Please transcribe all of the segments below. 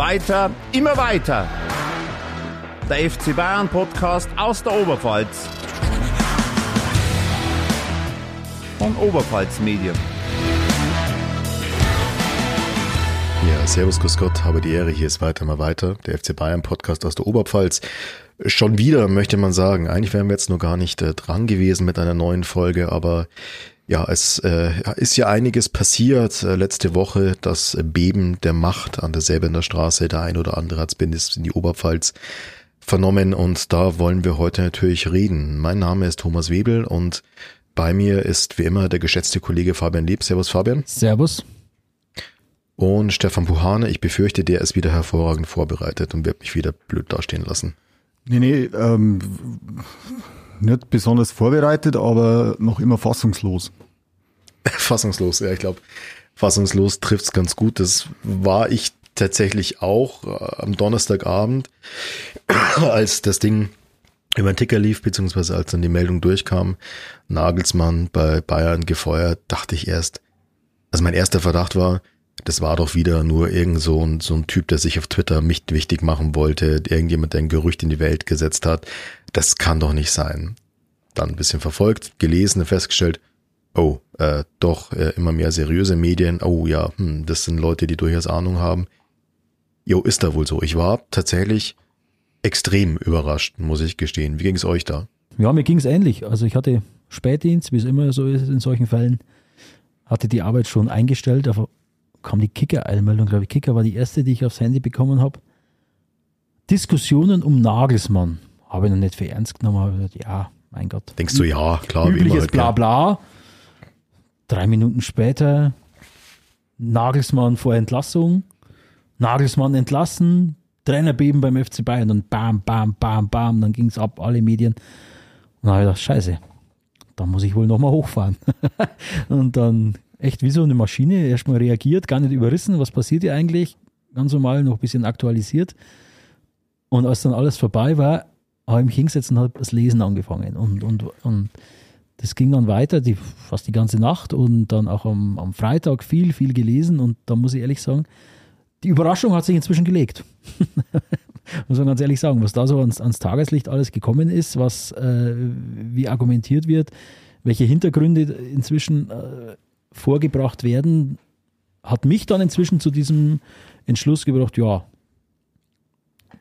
Weiter, immer weiter. Der FC Bayern Podcast aus der Oberpfalz. Von Oberpfalz Medien. Ja, servus, grüß Gott, habe die Ehre, hier ist weiter mal weiter, der FC Bayern Podcast aus der Oberpfalz. Schon wieder, möchte man sagen. Eigentlich wären wir jetzt nur gar nicht äh, dran gewesen mit einer neuen Folge, aber ja, es äh, ist ja einiges passiert äh, letzte Woche. Das Beben der Macht an der Säbener Straße. Der ein oder andere hat es in die Oberpfalz vernommen und da wollen wir heute natürlich reden. Mein Name ist Thomas Webel und bei mir ist wie immer der geschätzte Kollege Fabian Lieb. Servus Fabian. Servus. Und Stefan Puhane, ich befürchte, der ist wieder hervorragend vorbereitet und wird mich wieder blöd dastehen lassen. Nee, nee, ähm, nicht besonders vorbereitet, aber noch immer fassungslos. fassungslos, ja, ich glaube, fassungslos trifft's ganz gut. Das war ich tatsächlich auch äh, am Donnerstagabend, als das Ding über den Ticker lief, beziehungsweise als dann die Meldung durchkam, Nagelsmann bei Bayern gefeuert, dachte ich erst, also mein erster Verdacht war, das war doch wieder nur irgend so ein, so ein Typ, der sich auf Twitter mich wichtig machen wollte, irgendjemand, der ein Gerücht in die Welt gesetzt hat. Das kann doch nicht sein. Dann ein bisschen verfolgt, gelesen, festgestellt, oh, äh, doch äh, immer mehr seriöse Medien. Oh ja, hm, das sind Leute, die durchaus Ahnung haben. Jo, ist da wohl so. Ich war tatsächlich extrem überrascht, muss ich gestehen. Wie ging es euch da? Ja, mir ging es ähnlich. Also ich hatte Spätdienst, wie es immer so ist in solchen Fällen, hatte die Arbeit schon eingestellt, aber kam die Kicker-Eilmeldung, glaube ich. Kicker war die erste, die ich aufs Handy bekommen habe. Diskussionen um Nagelsmann. Habe ich noch nicht für ernst genommen, habe gesagt, ja, mein Gott. Denkst du, ja, klar. Übliches halt, bla bla. Drei Minuten später Nagelsmann vor Entlassung. Nagelsmann entlassen, Trainerbeben beim FC Bayern und bam, bam, bam, bam, dann ging es ab, alle Medien. Und dann habe ich gedacht, scheiße, da muss ich wohl nochmal hochfahren. und dann echt wie so eine Maschine erstmal reagiert, gar nicht überrissen, was passiert hier eigentlich, ganz normal noch ein bisschen aktualisiert. Und als dann alles vorbei war, habe ich mich hingesetzt und habe das Lesen angefangen. Und, und, und das ging dann weiter, die, fast die ganze Nacht und dann auch am, am Freitag viel, viel gelesen. Und da muss ich ehrlich sagen, die Überraschung hat sich inzwischen gelegt. muss man ganz ehrlich sagen, was da so ans, ans Tageslicht alles gekommen ist, was äh, wie argumentiert wird, welche Hintergründe inzwischen äh, vorgebracht werden, hat mich dann inzwischen zu diesem Entschluss gebracht, ja,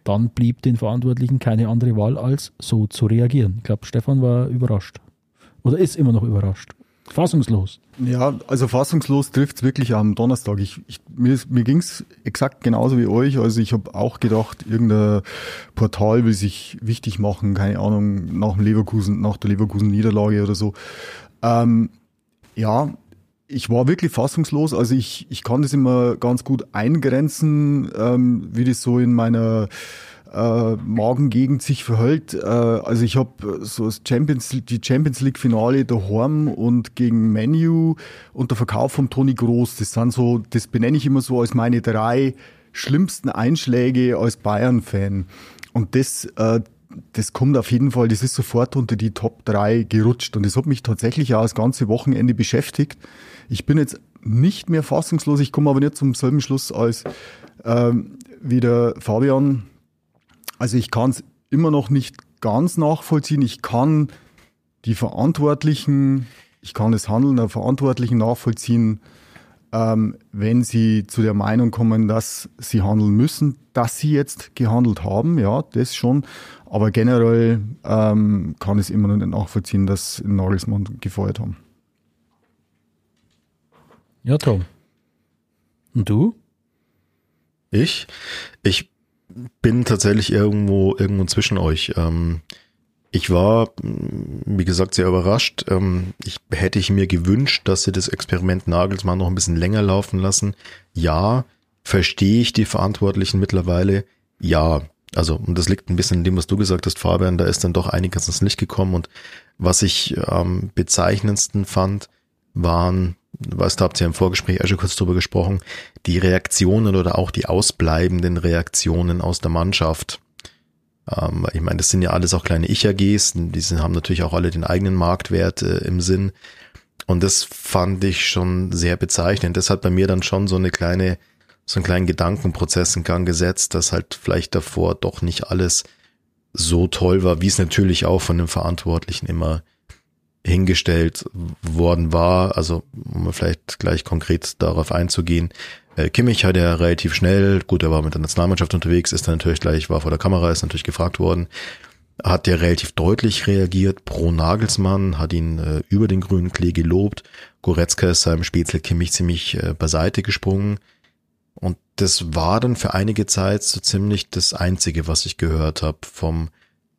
dann blieb den Verantwortlichen keine andere Wahl, als so zu reagieren. Ich glaube, Stefan war überrascht. Oder ist immer noch überrascht. Fassungslos. Ja, also fassungslos trifft es wirklich am Donnerstag. Ich, ich, mir mir ging es exakt genauso wie euch. Also ich habe auch gedacht, irgendein Portal will sich wichtig machen, keine Ahnung, nach dem Leverkusen, nach der Leverkusen-Niederlage oder so. Ähm, ja, ich war wirklich fassungslos. Also ich, ich kann das immer ganz gut eingrenzen, ähm, wie das so in meiner äh, Magengegend sich verhält. Äh, also ich habe so das Champions, die Champions League Finale daheim und gegen Menu und der Verkauf von Toni Groß. Das sind so, das benenne ich immer so als meine drei schlimmsten Einschläge als Bayern-Fan. Und das, äh, das kommt auf jeden Fall, das ist sofort unter die Top 3 gerutscht. Und das hat mich tatsächlich auch das ganze Wochenende beschäftigt. Ich bin jetzt nicht mehr fassungslos, ich komme aber nicht zum selben Schluss als ähm, wie der Fabian. Also ich kann es immer noch nicht ganz nachvollziehen. Ich kann die Verantwortlichen, ich kann das Handeln der Verantwortlichen nachvollziehen, ähm, wenn sie zu der Meinung kommen, dass sie handeln müssen, dass sie jetzt gehandelt haben, ja, das schon. Aber generell ähm, kann es immer noch nicht nachvollziehen, dass Nagelsmann gefeuert haben. Ja, Tom. Und du? Ich? Ich bin tatsächlich irgendwo, irgendwo zwischen euch. Ähm, ich war, wie gesagt, sehr überrascht. Ähm, ich hätte ich mir gewünscht, dass sie das Experiment Nagelsmann noch ein bisschen länger laufen lassen. Ja, verstehe ich die Verantwortlichen mittlerweile. Ja, also, und das liegt ein bisschen in dem, was du gesagt hast, Fabian, da ist dann doch einiges ins Licht gekommen. Und was ich am ähm, bezeichnendsten fand, waren weißt du, habt ihr im Vorgespräch auch schon kurz drüber gesprochen, die Reaktionen oder auch die ausbleibenden Reaktionen aus der Mannschaft. Ähm, ich meine, das sind ja alles auch kleine Ich-AGs, die haben natürlich auch alle den eigenen Marktwert äh, im Sinn. Und das fand ich schon sehr bezeichnend. Das hat bei mir dann schon so eine kleine, so einen kleinen Gedankenprozess in Gang gesetzt, dass halt vielleicht davor doch nicht alles so toll war, wie es natürlich auch von den Verantwortlichen immer hingestellt worden war. Also, um vielleicht gleich konkret darauf einzugehen. Äh, Kimmich hat ja relativ schnell, gut, er war mit der Nationalmannschaft unterwegs, ist dann natürlich gleich, war vor der Kamera, ist natürlich gefragt worden, hat ja relativ deutlich reagiert pro Nagelsmann, hat ihn äh, über den grünen Klee gelobt. Goretzka ist seinem Spätzle Kimmich ziemlich äh, beiseite gesprungen. Und das war dann für einige Zeit so ziemlich das Einzige, was ich gehört habe vom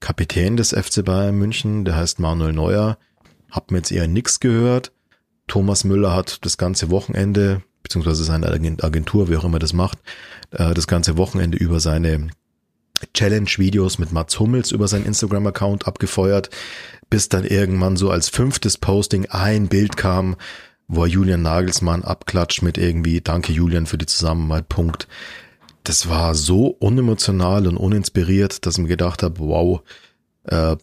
Kapitän des FC Bayern München, der heißt Manuel Neuer. Hab mir jetzt eher nix gehört. Thomas Müller hat das ganze Wochenende, beziehungsweise seine Agentur, wie auch immer das macht, äh, das ganze Wochenende über seine Challenge-Videos mit Mats Hummels über seinen Instagram-Account abgefeuert, bis dann irgendwann so als fünftes Posting ein Bild kam, wo er Julian Nagelsmann abklatscht mit irgendwie Danke Julian für die Zusammenarbeit, Punkt. Das war so unemotional und uninspiriert, dass ich mir gedacht habe, wow, äh,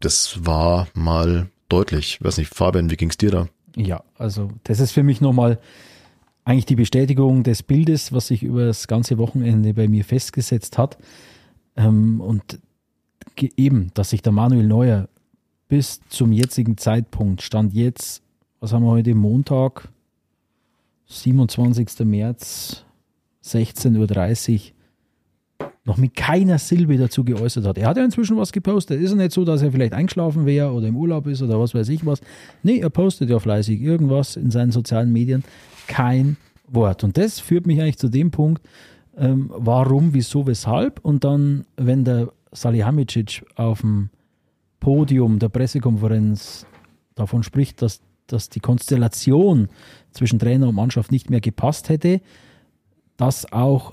das war mal deutlich. Ich weiß nicht, Fabian, wie ging's dir da? Ja, also das ist für mich nochmal eigentlich die Bestätigung des Bildes, was sich über das ganze Wochenende bei mir festgesetzt hat. Ähm, und eben, dass sich der Manuel Neuer bis zum jetzigen Zeitpunkt, stand jetzt, was haben wir heute, Montag, 27. März, 16.30 Uhr, noch mit keiner Silbe dazu geäußert hat. Er hat ja inzwischen was gepostet. Ist ja nicht so, dass er vielleicht eingeschlafen wäre oder im Urlaub ist oder was weiß ich was. Nee, er postet ja fleißig irgendwas in seinen sozialen Medien. Kein Wort. Und das führt mich eigentlich zu dem Punkt, ähm, warum, wieso, weshalb. Und dann, wenn der Salihamidzic auf dem Podium der Pressekonferenz davon spricht, dass, dass die Konstellation zwischen Trainer und Mannschaft nicht mehr gepasst hätte, dass auch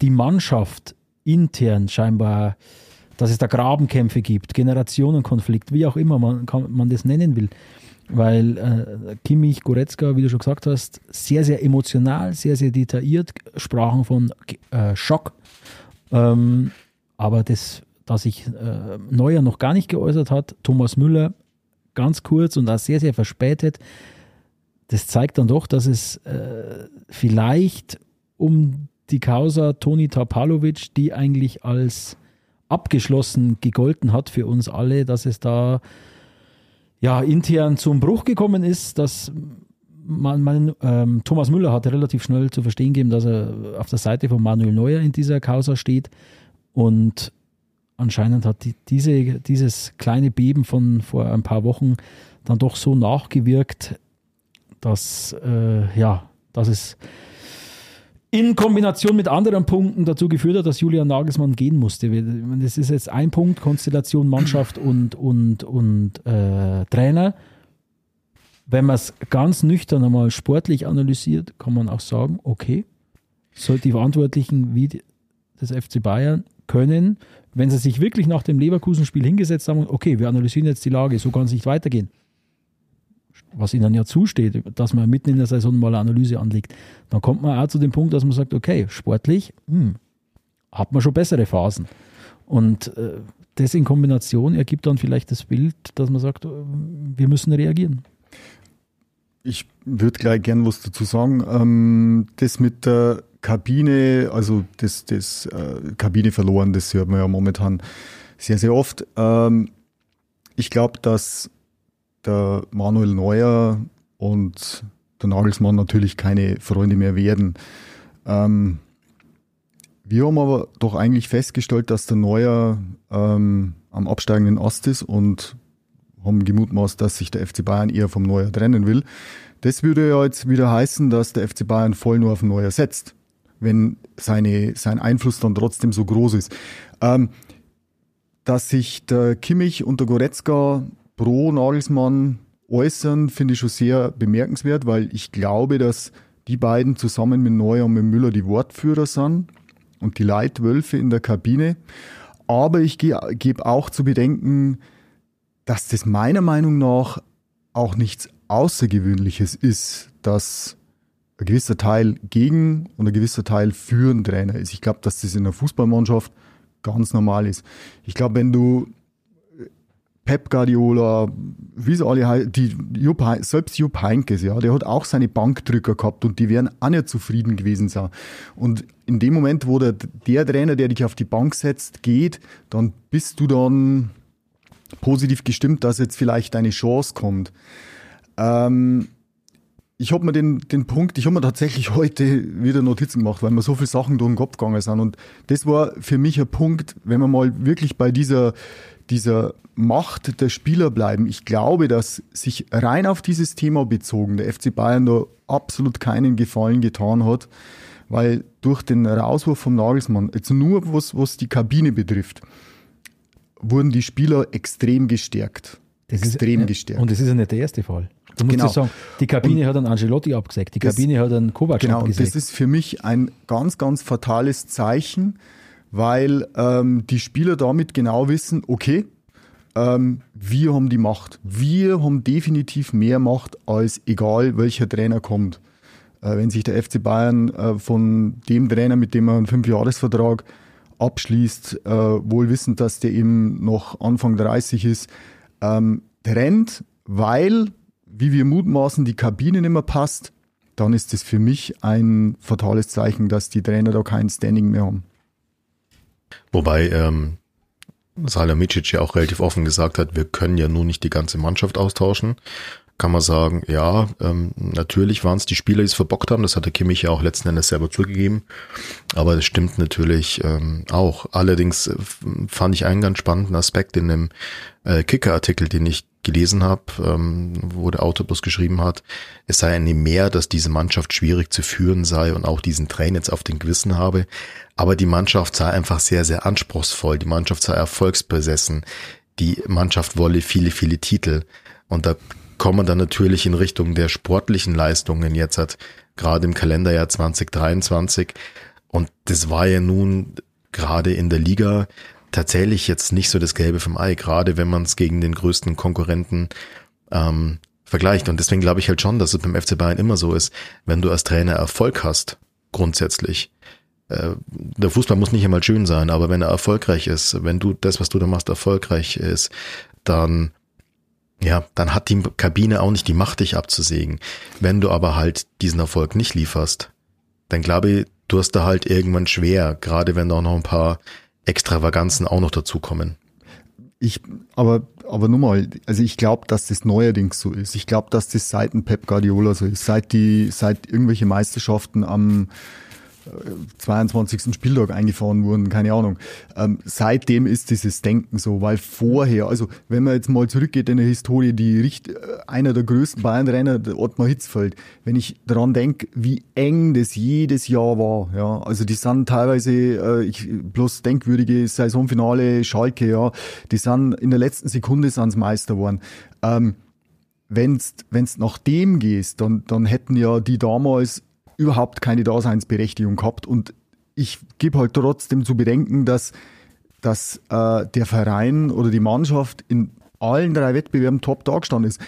die Mannschaft intern scheinbar, dass es da Grabenkämpfe gibt, Generationenkonflikt, wie auch immer man, kann, man das nennen will, weil äh, Kimmich, Goretzka, wie du schon gesagt hast, sehr, sehr emotional, sehr, sehr detailliert sprachen von äh, Schock. Ähm, aber das, dass sich äh, Neuer noch gar nicht geäußert hat, Thomas Müller ganz kurz und auch sehr, sehr verspätet, das zeigt dann doch, dass es äh, vielleicht um die Causa Toni Tapalovic, die eigentlich als abgeschlossen gegolten hat für uns alle, dass es da ja, intern zum Bruch gekommen ist, dass man, man ähm, Thomas Müller hat relativ schnell zu verstehen gegeben, dass er auf der Seite von Manuel Neuer in dieser Causa steht. Und anscheinend hat die, diese, dieses kleine Beben von vor ein paar Wochen dann doch so nachgewirkt, dass äh, ja, dass es in Kombination mit anderen Punkten dazu geführt hat, dass Julian Nagelsmann gehen musste. Das ist jetzt ein Punkt, Konstellation Mannschaft und, und, und äh, Trainer. Wenn man es ganz nüchtern einmal sportlich analysiert, kann man auch sagen, okay, sollte die Verantwortlichen wie des FC Bayern können, wenn sie sich wirklich nach dem Leverkusen-Spiel hingesetzt haben, okay, wir analysieren jetzt die Lage, so kann es nicht weitergehen was ihnen ja zusteht, dass man mitten in der Saison mal eine Analyse anlegt, dann kommt man auch zu dem Punkt, dass man sagt, okay, sportlich hm, hat man schon bessere Phasen. Und äh, das in Kombination ergibt dann vielleicht das Bild, dass man sagt, äh, wir müssen reagieren. Ich würde gleich gern was dazu sagen. Ähm, das mit der Kabine, also das, das äh, Kabine verloren, das hört man ja momentan sehr, sehr oft. Ähm, ich glaube, dass der Manuel Neuer und der Nagelsmann natürlich keine Freunde mehr werden. Ähm, wir haben aber doch eigentlich festgestellt, dass der Neuer ähm, am absteigenden Ast ist und haben gemutmaßt, dass sich der FC Bayern eher vom Neuer trennen will. Das würde ja jetzt wieder heißen, dass der FC Bayern voll nur auf den Neuer setzt, wenn seine, sein Einfluss dann trotzdem so groß ist. Ähm, dass sich der Kimmich und der Goretzka pro Nagelsmann äußern, finde ich schon sehr bemerkenswert, weil ich glaube, dass die beiden zusammen mit Neuer und mit Müller die Wortführer sind und die Leitwölfe in der Kabine. Aber ich gebe auch zu bedenken, dass das meiner Meinung nach auch nichts Außergewöhnliches ist, dass ein gewisser Teil gegen und ein gewisser Teil für einen Trainer ist. Ich glaube, dass das in einer Fußballmannschaft ganz normal ist. Ich glaube, wenn du Pep Guardiola, wie sie alle heißen, die Jupp, selbst Jupp Heinkes, ja, der hat auch seine Bankdrücker gehabt und die wären auch nicht zufrieden gewesen sein. Und in dem Moment, wo der, der Trainer, der dich auf die Bank setzt, geht, dann bist du dann positiv gestimmt, dass jetzt vielleicht eine Chance kommt. Ähm, ich habe mir den, den Punkt, ich habe mir tatsächlich heute wieder Notizen gemacht, weil mir so viele Sachen durch den Kopf gegangen sind. Und das war für mich ein Punkt, wenn wir mal wirklich bei dieser, dieser Macht der Spieler bleiben. Ich glaube, dass sich rein auf dieses Thema bezogen der FC Bayern da absolut keinen Gefallen getan hat, weil durch den Rauswurf vom Nagelsmann, jetzt nur was, was die Kabine betrifft, wurden die Spieler extrem gestärkt. Das extrem ist, gestärkt. Und das ist ja nicht der erste Fall. Du musst Genau. ja sagen, die Kabine Und hat einen Angelotti abgesagt, die das- Kabine hat einen Kovac Genau, und abgesagt. das ist für mich ein ganz, ganz fatales Zeichen, weil ähm, die Spieler damit genau wissen, okay, ähm, wir haben die Macht. Wir haben definitiv mehr Macht als egal welcher Trainer kommt. Äh, wenn sich der FC Bayern äh, von dem Trainer, mit dem er einen Fünfjahresvertrag abschließt, äh, wohl wissend, dass der eben noch Anfang 30 ist, ähm, trennt, weil, wie wir mutmaßen, die Kabine nicht mehr passt, dann ist es für mich ein fatales Zeichen, dass die Trainer da kein Standing mehr haben. Wobei ähm, Salihamidzic ja auch relativ offen gesagt hat, wir können ja nur nicht die ganze Mannschaft austauschen. Kann man sagen, ja, ähm, natürlich waren es die Spieler, die es verbockt haben. Das hat der Kimmich ja auch letzten Endes selber zugegeben. Aber das stimmt natürlich ähm, auch. Allerdings äh, fand ich einen ganz spannenden Aspekt in dem äh, Kicker-Artikel, den ich gelesen habe, ähm, wo der Autobus geschrieben hat, es sei ein mehr, dass diese Mannschaft schwierig zu führen sei und auch diesen Train jetzt auf den Gewissen habe. Aber die Mannschaft sei einfach sehr, sehr anspruchsvoll. Die Mannschaft sei erfolgsbesessen. Die Mannschaft wolle viele, viele Titel. Und da kommen dann natürlich in Richtung der sportlichen Leistungen jetzt hat, gerade im Kalenderjahr 2023. Und das war ja nun gerade in der Liga tatsächlich jetzt nicht so das Gelbe vom Ei, gerade wenn man es gegen den größten Konkurrenten ähm, vergleicht. Und deswegen glaube ich halt schon, dass es beim FC Bayern immer so ist, wenn du als Trainer Erfolg hast, grundsätzlich. Äh, der Fußball muss nicht einmal schön sein, aber wenn er erfolgreich ist, wenn du das, was du da machst, erfolgreich ist, dann ja, dann hat die Kabine auch nicht die Macht, dich abzusägen. Wenn du aber halt diesen Erfolg nicht lieferst, dann glaube ich, du hast da halt irgendwann schwer, gerade wenn da auch noch ein paar Extravaganzen auch noch dazukommen. Ich, aber, aber nur mal, also ich glaube, dass das neuerdings so ist. Ich glaube, dass das seit dem Pep Guardiola so ist. Seit die, seit irgendwelche Meisterschaften am 22. Spieltag eingefahren wurden, keine Ahnung. Ähm, seitdem ist dieses Denken so, weil vorher, also wenn man jetzt mal zurückgeht in der Historie, die Richt, äh, einer der größten Bayern-Trainer, Ottmar Hitzfeld, wenn ich daran denke, wie eng das jedes Jahr war, ja, also die sind teilweise, äh, ich, bloß denkwürdige Saisonfinale Schalke, ja, die sind in der letzten Sekunde sind's Meister geworden. Ähm, wenn's, wenn's nach dem gehst, dann, dann hätten ja die damals überhaupt keine Daseinsberechtigung gehabt. Und ich gebe halt trotzdem zu bedenken, dass, dass äh, der Verein oder die Mannschaft in allen drei Wettbewerben top dargestanden ist.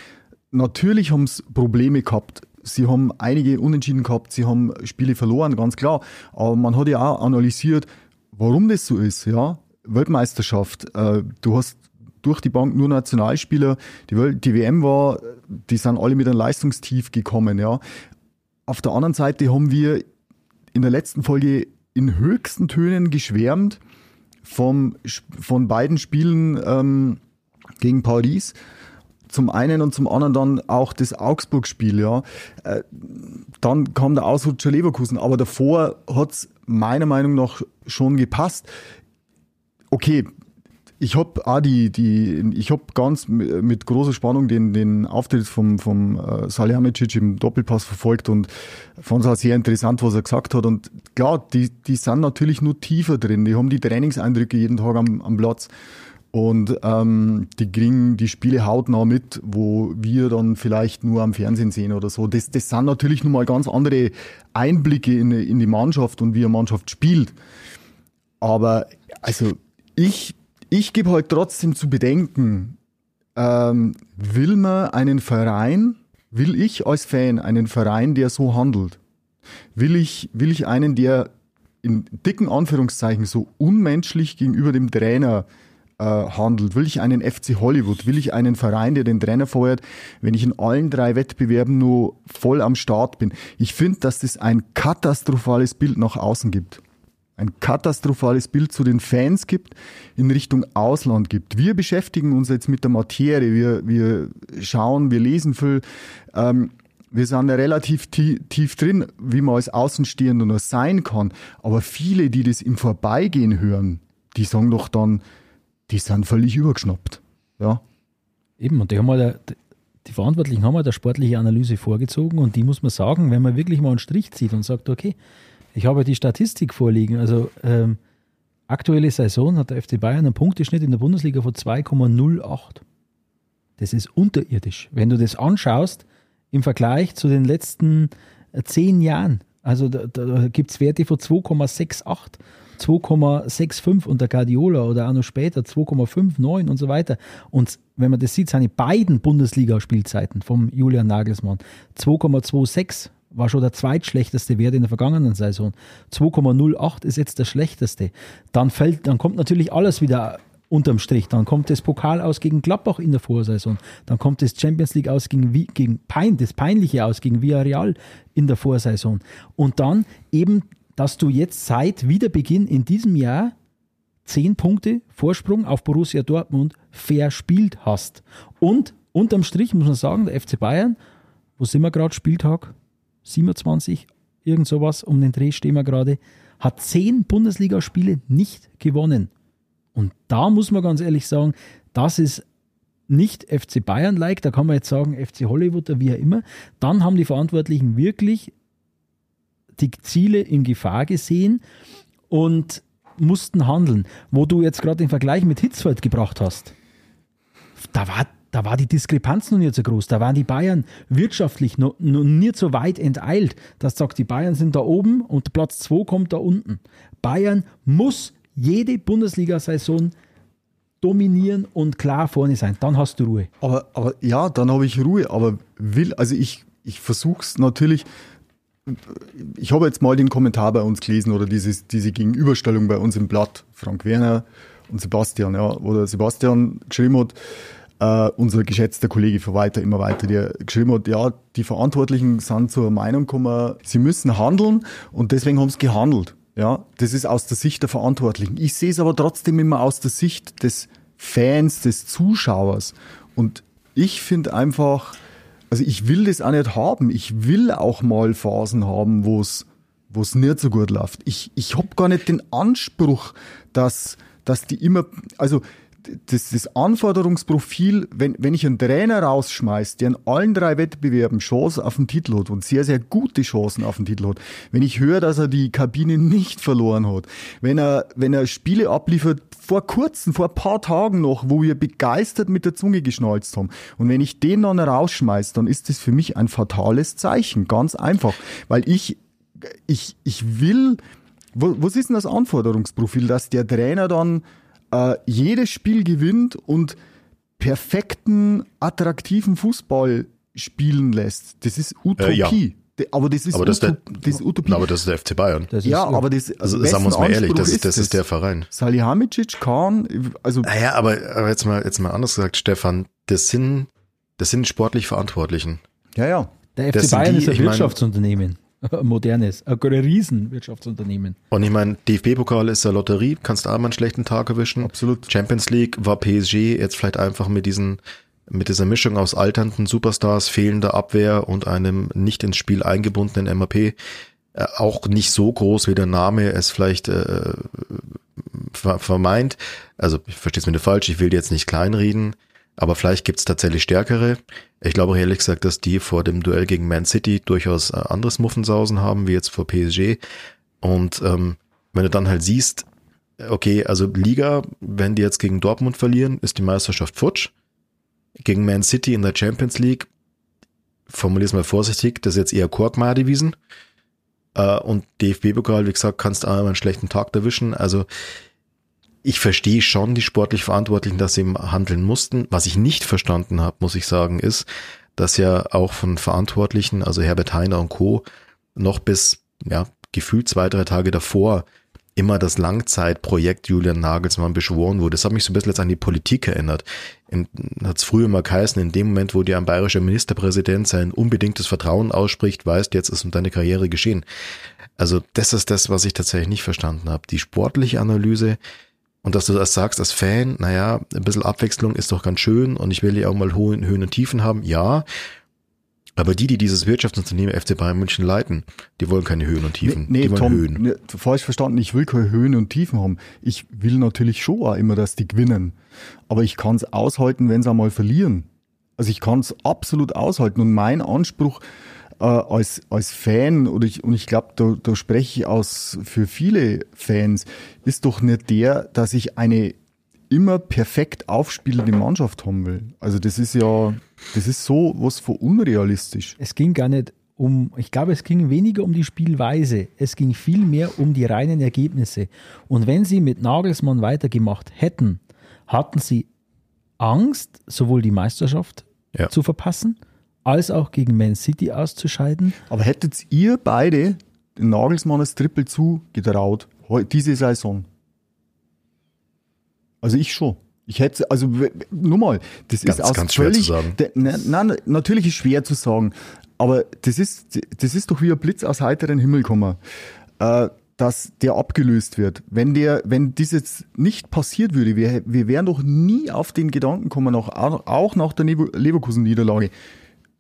Natürlich haben sie Probleme gehabt. Sie haben einige Unentschieden gehabt, sie haben Spiele verloren, ganz klar. Aber man hat ja auch analysiert, warum das so ist. Ja, Weltmeisterschaft. Äh, du hast durch die Bank nur Nationalspieler. Die, die WM war, die sind alle mit einem Leistungstief gekommen. Ja, auf der anderen Seite haben wir in der letzten Folge in höchsten Tönen geschwärmt vom, von beiden Spielen ähm, gegen Paris. Zum einen und zum anderen dann auch das Augsburg-Spiel, ja. Äh, dann kam der Ausrutscher Leverkusen, aber davor hat's meiner Meinung nach schon gepasst. Okay, ich habe auch die, die, ich habe ganz mit großer Spannung den, den Auftritt vom, vom äh, Salihamidzic im Doppelpass verfolgt und fand es auch sehr interessant, was er gesagt hat. Und klar, die, die sind natürlich nur tiefer drin. Die haben die Trainingseindrücke jeden Tag am, am Platz. Und ähm, die kriegen die Spiele hautnah mit, wo wir dann vielleicht nur am Fernsehen sehen oder so. Das, das sind natürlich nun mal ganz andere Einblicke in, in die Mannschaft und wie eine Mannschaft spielt. Aber also ich ich gebe halt trotzdem zu bedenken, ähm, will man einen Verein, will ich als Fan einen Verein, der so handelt? Will ich, will ich einen, der in dicken Anführungszeichen so unmenschlich gegenüber dem Trainer äh, handelt? Will ich einen FC Hollywood? Will ich einen Verein, der den Trainer feuert, wenn ich in allen drei Wettbewerben nur voll am Start bin? Ich finde, dass das ein katastrophales Bild nach außen gibt. Ein katastrophales Bild zu den Fans gibt, in Richtung Ausland gibt. Wir beschäftigen uns jetzt mit der Materie, wir, wir schauen, wir lesen viel. Ähm, wir sind ja relativ tief, tief drin, wie man als Außenstehender nur sein kann. Aber viele, die das im Vorbeigehen hören, die sagen doch dann, die sind völlig übergeschnappt. Ja. Eben, und die haben halt, die Verantwortlichen haben halt eine sportliche Analyse vorgezogen und die muss man sagen, wenn man wirklich mal einen Strich zieht und sagt, okay, ich habe die Statistik vorliegen, also ähm, aktuelle Saison hat der FC Bayern einen Punkteschnitt in der Bundesliga von 2,08. Das ist unterirdisch. Wenn du das anschaust, im Vergleich zu den letzten äh, zehn Jahren. Also da, da gibt es Werte von 2,68, 2,65 unter Guardiola oder auch noch später 2,59 und so weiter. Und wenn man das sieht, seine beiden Bundesliga-Spielzeiten vom Julian Nagelsmann 2,26 war schon der zweitschlechteste Wert in der vergangenen Saison. 2,08 ist jetzt der schlechteste. Dann fällt, dann kommt natürlich alles wieder unterm Strich. Dann kommt das Pokal aus gegen Gladbach in der Vorsaison. Dann kommt das Champions League aus gegen, gegen Pein, das Peinliche aus gegen Villarreal in der Vorsaison. Und dann eben, dass du jetzt seit Wiederbeginn in diesem Jahr zehn Punkte Vorsprung auf Borussia Dortmund verspielt hast. Und unterm Strich muss man sagen, der FC Bayern, wo sind wir gerade, Spieltag 27, irgend sowas, um den Dreh stehen wir gerade, hat zehn Bundesligaspiele nicht gewonnen. Und da muss man ganz ehrlich sagen, das ist nicht FC Bayern-like, da kann man jetzt sagen FC Hollywood oder wie auch immer. Dann haben die Verantwortlichen wirklich die Ziele in Gefahr gesehen und mussten handeln. Wo du jetzt gerade den Vergleich mit Hitzfeld gebracht hast, da war, da war die Diskrepanz noch nicht so groß. Da waren die Bayern wirtschaftlich noch, noch nicht so weit enteilt, dass sagt, die Bayern sind da oben und Platz 2 kommt da unten. Bayern muss jede Bundesliga-Saison dominieren und klar vorne sein. Dann hast du Ruhe. Aber, aber ja, dann habe ich Ruhe. Aber will, also ich, ich versuche es natürlich. Ich habe jetzt mal den Kommentar bei uns gelesen oder dieses, diese Gegenüberstellung bei uns im Blatt. Frank Werner und Sebastian, ja, oder Sebastian geschrieben hat, äh, unser geschätzter Kollege für weiter, immer weiter, der geschrieben hat, ja, die Verantwortlichen sind zur Meinung gekommen, sie müssen handeln und deswegen haben sie gehandelt. Ja, das ist aus der Sicht der Verantwortlichen. Ich sehe es aber trotzdem immer aus der Sicht des Fans, des Zuschauers. Und ich finde einfach, also ich will das auch nicht haben. Ich will auch mal Phasen haben, wo es wo es nicht so gut läuft. Ich, ich habe gar nicht den Anspruch, dass, dass die immer, also das, das Anforderungsprofil, wenn, wenn ich einen Trainer rausschmeiß, der in allen drei Wettbewerben Chancen auf den Titel hat und sehr, sehr gute Chancen auf den Titel hat, wenn ich höre, dass er die Kabine nicht verloren hat, wenn er, wenn er Spiele abliefert, vor kurzem, vor ein paar Tagen noch, wo wir begeistert mit der Zunge geschnalzt haben. Und wenn ich den dann rausschmeiß, dann ist das für mich ein fatales Zeichen. Ganz einfach. Weil ich, ich, ich will, was ist denn das Anforderungsprofil, dass der Trainer dann äh, jedes Spiel gewinnt und perfekten, attraktiven Fußball spielen lässt. Das ist Utopie. Äh, ja. Aber das ist, aber das, Utop der, das ist Utopie. Aber das ist der FC Bayern. ja, ja, aber das, also sagen wir uns mal ehrlich, das ist, das ist der Verein. Salihamidzic, Kahn, also. Naja, aber, aber jetzt mal, jetzt mal anders gesagt, Stefan, das sind, das sind sportlich Verantwortlichen. Ja, ja. Der FC das Bayern die, ist ein Wirtschaftsunternehmen modernes, ein Riesenwirtschaftsunternehmen. Und ich meine, DFB-Pokal ist eine Lotterie, kannst auch mal einen schlechten Tag erwischen. Absolut. Champions League war PSG jetzt vielleicht einfach mit diesen, mit dieser Mischung aus alternden Superstars, fehlender Abwehr und einem nicht ins Spiel eingebundenen MAP äh, auch nicht so groß, wie der Name es vielleicht äh, vermeint. Also ich verstehe es mir nicht falsch, ich will jetzt nicht kleinreden. Aber vielleicht gibt's tatsächlich stärkere. Ich glaube ehrlich gesagt, dass die vor dem Duell gegen Man City durchaus äh, anderes Muffensausen haben, wie jetzt vor PSG. Und ähm, wenn du dann halt siehst, okay, also Liga, wenn die jetzt gegen Dortmund verlieren, ist die Meisterschaft futsch. Gegen Man City in der Champions League, formulier's mal vorsichtig, das ist jetzt eher Korkmar-Devisen. Äh, und DFB-Pokal, wie gesagt, kannst du einmal einen schlechten Tag erwischen. Also ich verstehe schon die sportlich Verantwortlichen, dass sie handeln mussten. Was ich nicht verstanden habe, muss ich sagen, ist, dass ja auch von Verantwortlichen, also Herbert Heiner und Co., noch bis ja, gefühlt zwei, drei Tage davor immer das Langzeitprojekt Julian Nagelsmann beschworen wurde. Das hat mich so ein bisschen jetzt an die Politik erinnert. Hat es früher mal geheißen, in dem Moment, wo dir ein bayerischer Ministerpräsident sein unbedingtes Vertrauen ausspricht, weißt, jetzt ist um deine Karriere geschehen. Also das ist das, was ich tatsächlich nicht verstanden habe. Die sportliche Analyse und dass du das sagst als Fan, naja, ein bisschen Abwechslung ist doch ganz schön und ich will ja auch mal Höhen, Höhen und Tiefen haben, ja. Aber die, die dieses Wirtschaftsunternehmen FC Bayern München leiten, die wollen keine Höhen und Tiefen. Nee, nee die wollen Tom, Höhen. ne, falsch verstanden, ich will keine Höhen und Tiefen haben. Ich will natürlich schon auch immer, dass die gewinnen. Aber ich kann es aushalten, wenn sie einmal verlieren. Also ich kann es absolut aushalten. Und mein Anspruch äh, als, als Fan, oder ich, und ich glaube, da, da spreche ich aus für viele Fans, ist doch nicht der, dass ich eine immer perfekt aufspielende Mannschaft haben will. Also das ist ja, das ist so was von unrealistisch. Es ging gar nicht um, ich glaube, es ging weniger um die Spielweise. Es ging viel mehr um die reinen Ergebnisse. Und wenn sie mit Nagelsmann weitergemacht hätten, hatten sie Angst, sowohl die Meisterschaft Ja. zu verpassen, als auch gegen Man City auszuscheiden. Aber hättet ihr beide den Nagelsmann das Triple zugetraut, diese Saison? Also ich schon. Ich hätte, also nur mal, das Ganz- ist aus ganz schwer völlig, zu sagen. Nein, nein, natürlich ist schwer zu sagen, aber das ist, das ist doch wie ein Blitz aus heiteren Himmel gekommen, äh, dass der abgelöst wird. Wenn der, wenn das jetzt nicht passiert würde, wir, wir wären doch nie auf den Gedanken gekommen, auch, auch nach der Lever- Leverkusen-Niederlage,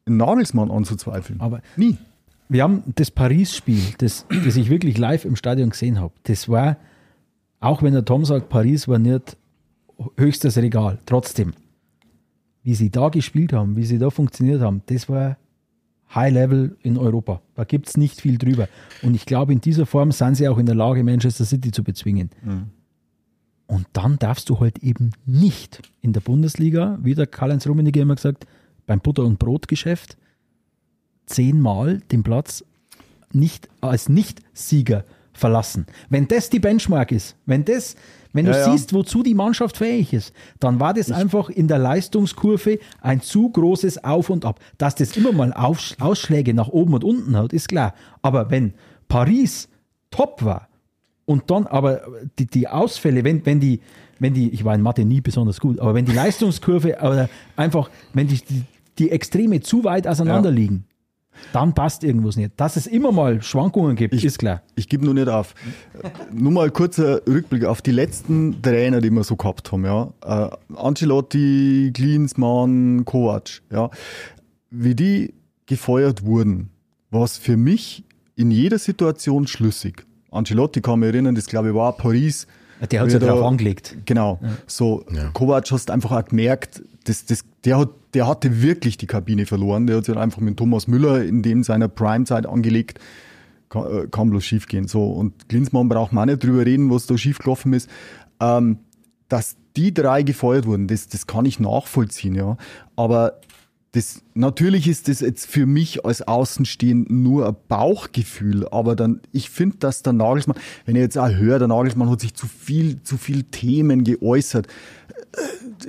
Nagelsmann anzuzweifeln. Aber nie. wir haben das Paris-Spiel, das, das ich wirklich live im Stadion gesehen habe. Das war, auch wenn der Tom sagt, Paris war nicht höchstes Regal, trotzdem, wie sie da gespielt haben, wie sie da funktioniert haben, das war High Level in Europa. Da gibt es nicht viel drüber. Und ich glaube, in dieser Form sind sie auch in der Lage, Manchester City zu bezwingen. Und dann darfst du halt eben nicht in der Bundesliga, wie der Karl-Heinz Rummenigge immer gesagt, beim Butter- und Brotgeschäft zehnmal den Platz nicht als Nicht-Sieger verlassen. Wenn das die Benchmark ist, wenn das, wenn Ja, du ja. siehst, wozu die Mannschaft fähig ist, dann war das einfach in der Leistungskurve ein zu großes Auf und Ab. Dass das immer mal Aufsch Ausschläge nach oben und unten hat, ist klar. Aber wenn Paris top war und dann aber die, die Ausfälle, wenn, wenn die, wenn die, ich war in Mathe nie besonders gut, aber wenn die Leistungskurve oder einfach, wenn die, die, die Extreme zu weit auseinander liegen, dann passt irgendwas nicht. Dass es immer mal Schwankungen gibt, ist klar. Ich gebe nur nicht auf. nur mal kurzer Rückblick auf die letzten Trainer, die wir so gehabt haben. Ja. Äh, Ancelotti, Klinsmann, Kovac. Ja. Wie die gefeuert wurden, war es für mich in jeder Situation schlüssig. Ancelotti kann mich erinnern, das glaube ich war Paris. Der hat sich da- darauf angelegt. Genau. So, Kovac hast einfach auch gemerkt, das, das, der, hat, der hatte wirklich die Kabine verloren. Der hat sich einfach mit Thomas Müller in dem seiner Primezeit angelegt. Kann, äh, kann bloß schief gehen. So, und Klinsmann braucht man nicht drüber reden, was da schief gelaufen ist. Ähm, dass die drei gefeuert wurden, das, das kann ich nachvollziehen, ja. Aber das, natürlich ist das jetzt für mich als Außenstehend nur ein Bauchgefühl, aber dann, ich finde, dass der Nagelsmann, wenn ich jetzt auch höre, der Nagelsmann hat sich zu viel, zu viel Themen geäußert.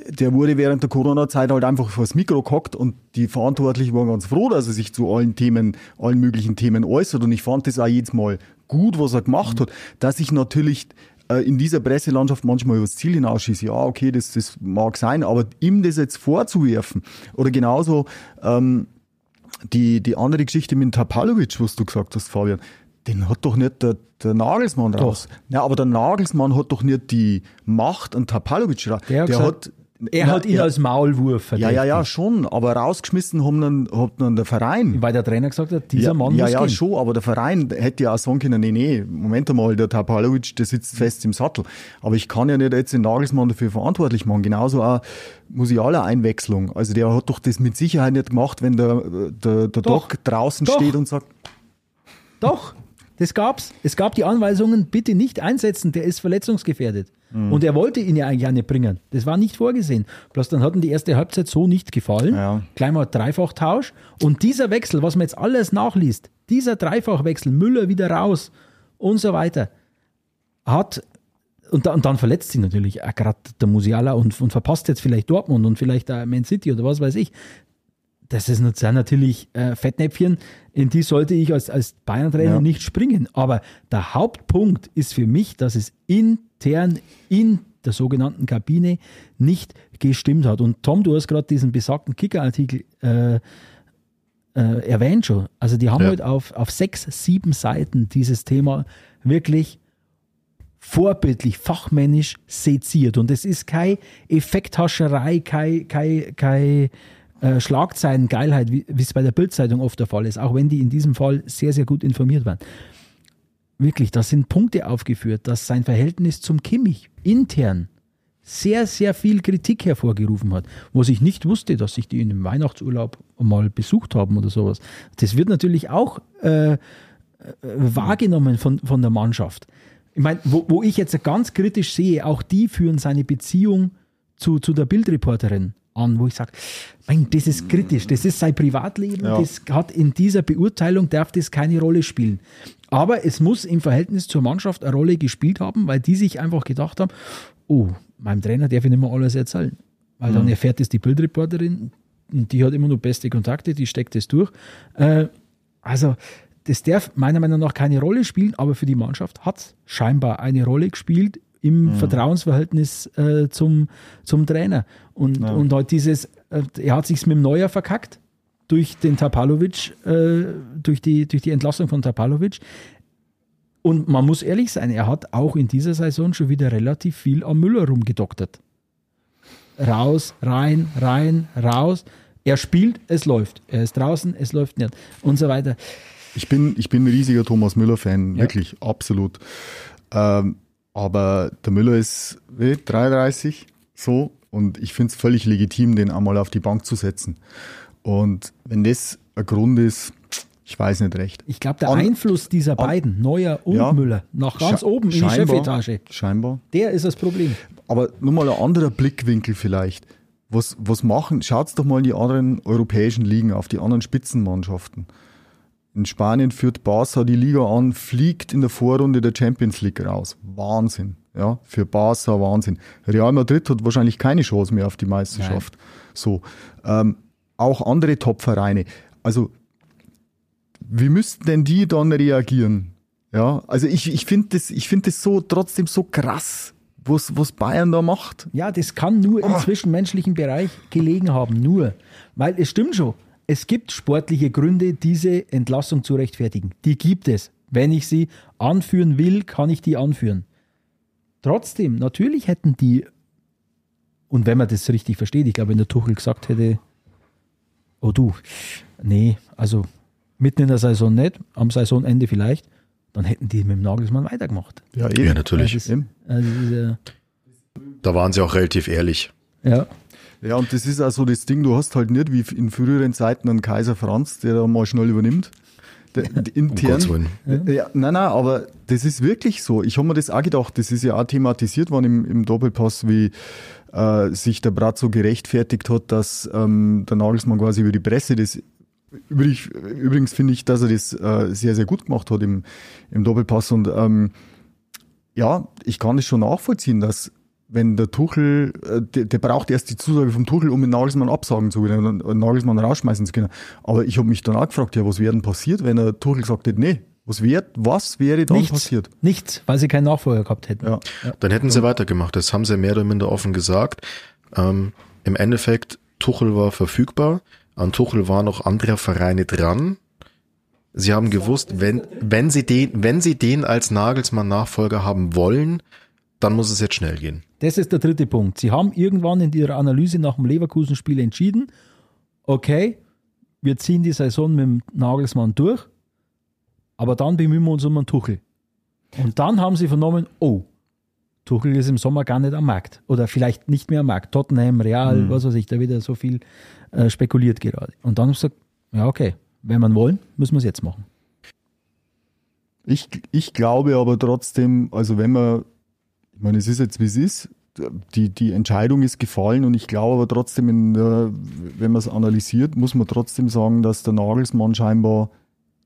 Der wurde während der Corona-Zeit halt einfach vor das Mikro gehockt und die Verantwortlichen waren ganz froh, dass er sich zu allen Themen, allen möglichen Themen äußert und ich fand das auch jedes Mal gut, was er gemacht hat, dass ich natürlich äh, in dieser Presselandschaft manchmal übers Ziel hinausschieße. Ja, okay, das, das mag sein, aber ihm das jetzt vorzuwerfen oder genauso ähm, die, die andere Geschichte mit Tapalovic, was du gesagt hast, Fabian, den hat doch nicht der, der Nagelsmann raus. Ja, aber der Nagelsmann hat doch nicht die Macht an Tapalovic raus. Der hat gesagt, Er Na, hat ihn ja, als Maulwurf ja, ja, ja, verdächtigt. schon, aber rausgeschmissen haben dann, hat dann der Verein. Weil der Trainer gesagt hat, dieser ja, Mann ja, muss ja, gehen. schon, aber der Verein hätte ja auch sagen können, nee, nee, Moment einmal, der Tapalovic, der sitzt fest im Sattel. Aber ich kann ja nicht jetzt den Nagelsmann dafür verantwortlich machen. Genauso auch Musiala-Einwechslung. Also der hat doch das mit Sicherheit nicht gemacht, wenn der, der, der Doch. Doc draußen Doch. steht und sagt, Doch, das gab's. Es gab die Anweisungen, bitte nicht einsetzen, der ist verletzungsgefährdet. Mhm. Und er wollte ihn ja eigentlich auch nicht bringen. Das war nicht vorgesehen. Bloß dann hat ihm die erste Halbzeit so nicht gefallen. Ja. Gleich mal Dreifachtausch. Und dieser Wechsel, was man jetzt alles nachliest, dieser Dreifachwechsel, Müller wieder raus und so weiter, hat und, da, und dann verletzt sich natürlich auch gerade der Musiala und, und verpasst jetzt vielleicht Dortmund und vielleicht auch Man City oder was weiß ich. Das ist natürlich äh, Fettnäpfchen, in die sollte ich als, als Bayern-Trainer Ja. nicht springen. Aber der Hauptpunkt ist für mich, dass es intern in der sogenannten Kabine nicht gestimmt hat. Und Tom, du hast gerade diesen besagten Kicker-Artikel äh, äh, erwähnt schon. Also die haben Ja. halt auf, auf sechs, sieben Seiten dieses Thema wirklich vorbildlich, fachmännisch seziert. Und es ist keine Effekthascherei, keine, keine, keine äh, Schlagzeilengeilheit, wie es bei der Bildzeitung oft der Fall ist, auch wenn die in diesem Fall sehr, sehr gut informiert waren. Wirklich, da sind Punkte aufgeführt, dass sein Verhältnis zum Kimmich intern sehr, sehr viel Kritik hervorgerufen hat, was ich nicht wusste, dass sich die in dem Weihnachtsurlaub mal besucht haben oder sowas. Das wird natürlich auch äh, äh, wahrgenommen von, von der Mannschaft. Ich meine, wo, wo ich jetzt ganz kritisch sehe, auch die führen seine Beziehung zu, zu der Bildreporterin an, wo ich sage, mein, das ist kritisch, das ist sein Privatleben, Ja. das hat in dieser Beurteilung darf das keine Rolle spielen. Aber es muss im Verhältnis zur Mannschaft eine Rolle gespielt haben, weil die sich einfach gedacht haben, oh, meinem Trainer darf ich nicht mehr alles erzählen. Weil dann erfährt es die Bildreporterin und die hat immer nur beste Kontakte, die steckt es durch. Äh, also das darf meiner Meinung nach keine Rolle spielen, aber für die Mannschaft hat es scheinbar eine Rolle gespielt im Vertrauensverhältnis äh, zum, zum Trainer. Und, und halt dieses, äh, er hat sich mit dem Neuer verkackt durch den Tapalovic, äh, durch, die, durch die Entlassung von Tapalovic. Und man muss ehrlich sein, er hat auch in dieser Saison schon wieder relativ viel am Müller rumgedoktert. Raus, rein, rein, raus. Er spielt, es läuft. Er ist draußen, es läuft nicht. Und so weiter. Ich bin, ich bin ein riesiger Thomas Müller-Fan, Ja. wirklich, absolut. Ähm, aber der Müller ist wie, 33, so, und ich finde es völlig legitim, den einmal auf die Bank zu setzen. Und wenn das ein Grund ist, ich weiß nicht recht. Ich glaube, der An- Einfluss dieser beiden, Neuer und Ja. Müller, nach ganz oben in die Chefetage, Scheinbar. der ist das Problem. Aber nur mal ein anderer Blickwinkel vielleicht. Was, was machen, schaut's doch mal in die anderen europäischen Ligen auf, die anderen Spitzenmannschaften. In Spanien führt Barca die Liga an, fliegt in der Vorrunde der Champions League raus. Wahnsinn. Ja, für Barca Wahnsinn. Real Madrid hat wahrscheinlich keine Chance mehr auf die Meisterschaft. So. Ähm, auch andere Top-Vereine. Also, wie müssten denn die dann reagieren? Ja, also ich, ich finde das, ich finde das so, trotzdem so krass, was, was Bayern da macht. Ja, das kann nur im zwischenmenschlichen Bereich gelegen haben. Nur. Weil es stimmt schon. Es gibt sportliche Gründe, diese Entlassung zu rechtfertigen. Die gibt es. Wenn ich sie anführen will, kann ich die anführen. Trotzdem, natürlich hätten die, und wenn man das richtig versteht, ich glaube, wenn der Tuchel gesagt hätte, oh du, nee, also mitten in der Saison nicht, am Saisonende vielleicht, dann hätten die mit dem Nagelsmann weitergemacht. Ja, Ja, natürlich. Das Eben. also das ist, Da waren sie auch relativ ehrlich. ja. Ja, und das ist auch so das Ding, du hast halt nicht wie in früheren Zeiten einen Kaiser Franz, der da mal schnell übernimmt. Der, der Um intern. Willen. Ja, nein, nein, aber das ist wirklich so. Ich habe mir das auch gedacht, das ist ja auch thematisiert worden im, im Doppelpass, wie äh, sich der Brazzo gerechtfertigt hat, dass ähm, der Nagelsmann quasi über die Presse das Übrig, übrigens finde ich, dass er das äh, sehr, sehr gut gemacht hat im, im Doppelpass. Und ähm, ja, ich kann es schon nachvollziehen, dass wenn der Tuchel, äh, der, der braucht erst die Zusage vom Tuchel, um den Nagelsmann absagen zu können und den Nagelsmann rausschmeißen zu können. Aber ich habe mich dann auch gefragt, ja, was wäre denn passiert, wenn der Tuchel gesagt hätte, nee, was, wär, was wäre dann Nichts, passiert? nichts, weil sie keinen Nachfolger gehabt hätten. Ja. Dann hätten sie weitergemacht. Das haben sie mehr oder minder offen gesagt. Ähm, Im Endeffekt, Tuchel war verfügbar. An Tuchel waren noch andere Vereine dran. Sie haben gewusst, wenn, wenn sie den, wenn sie den als Nagelsmann-Nachfolger haben wollen, dann muss es jetzt schnell gehen. Das ist der dritte Punkt. Sie haben irgendwann in ihrer Analyse nach dem Leverkusen-Spiel entschieden, okay, wir ziehen die Saison mit dem Nagelsmann durch, aber dann bemühen wir uns um einen Tuchel. Und dann haben sie vernommen, oh, Tuchel ist im Sommer gar nicht am Markt. Oder vielleicht nicht mehr am Markt. Tottenham, Real, was weiß ich, da wird ja so viel äh, spekuliert gerade. Und dann haben sie gesagt, ja, okay, wenn wir wollen, müssen wir es jetzt machen. Ich, ich glaube aber trotzdem, also wenn man, meine, es ist jetzt wie es ist, die, die Entscheidung ist gefallen und ich glaube aber trotzdem, der, wenn man es analysiert, muss man trotzdem sagen, dass der Nagelsmann scheinbar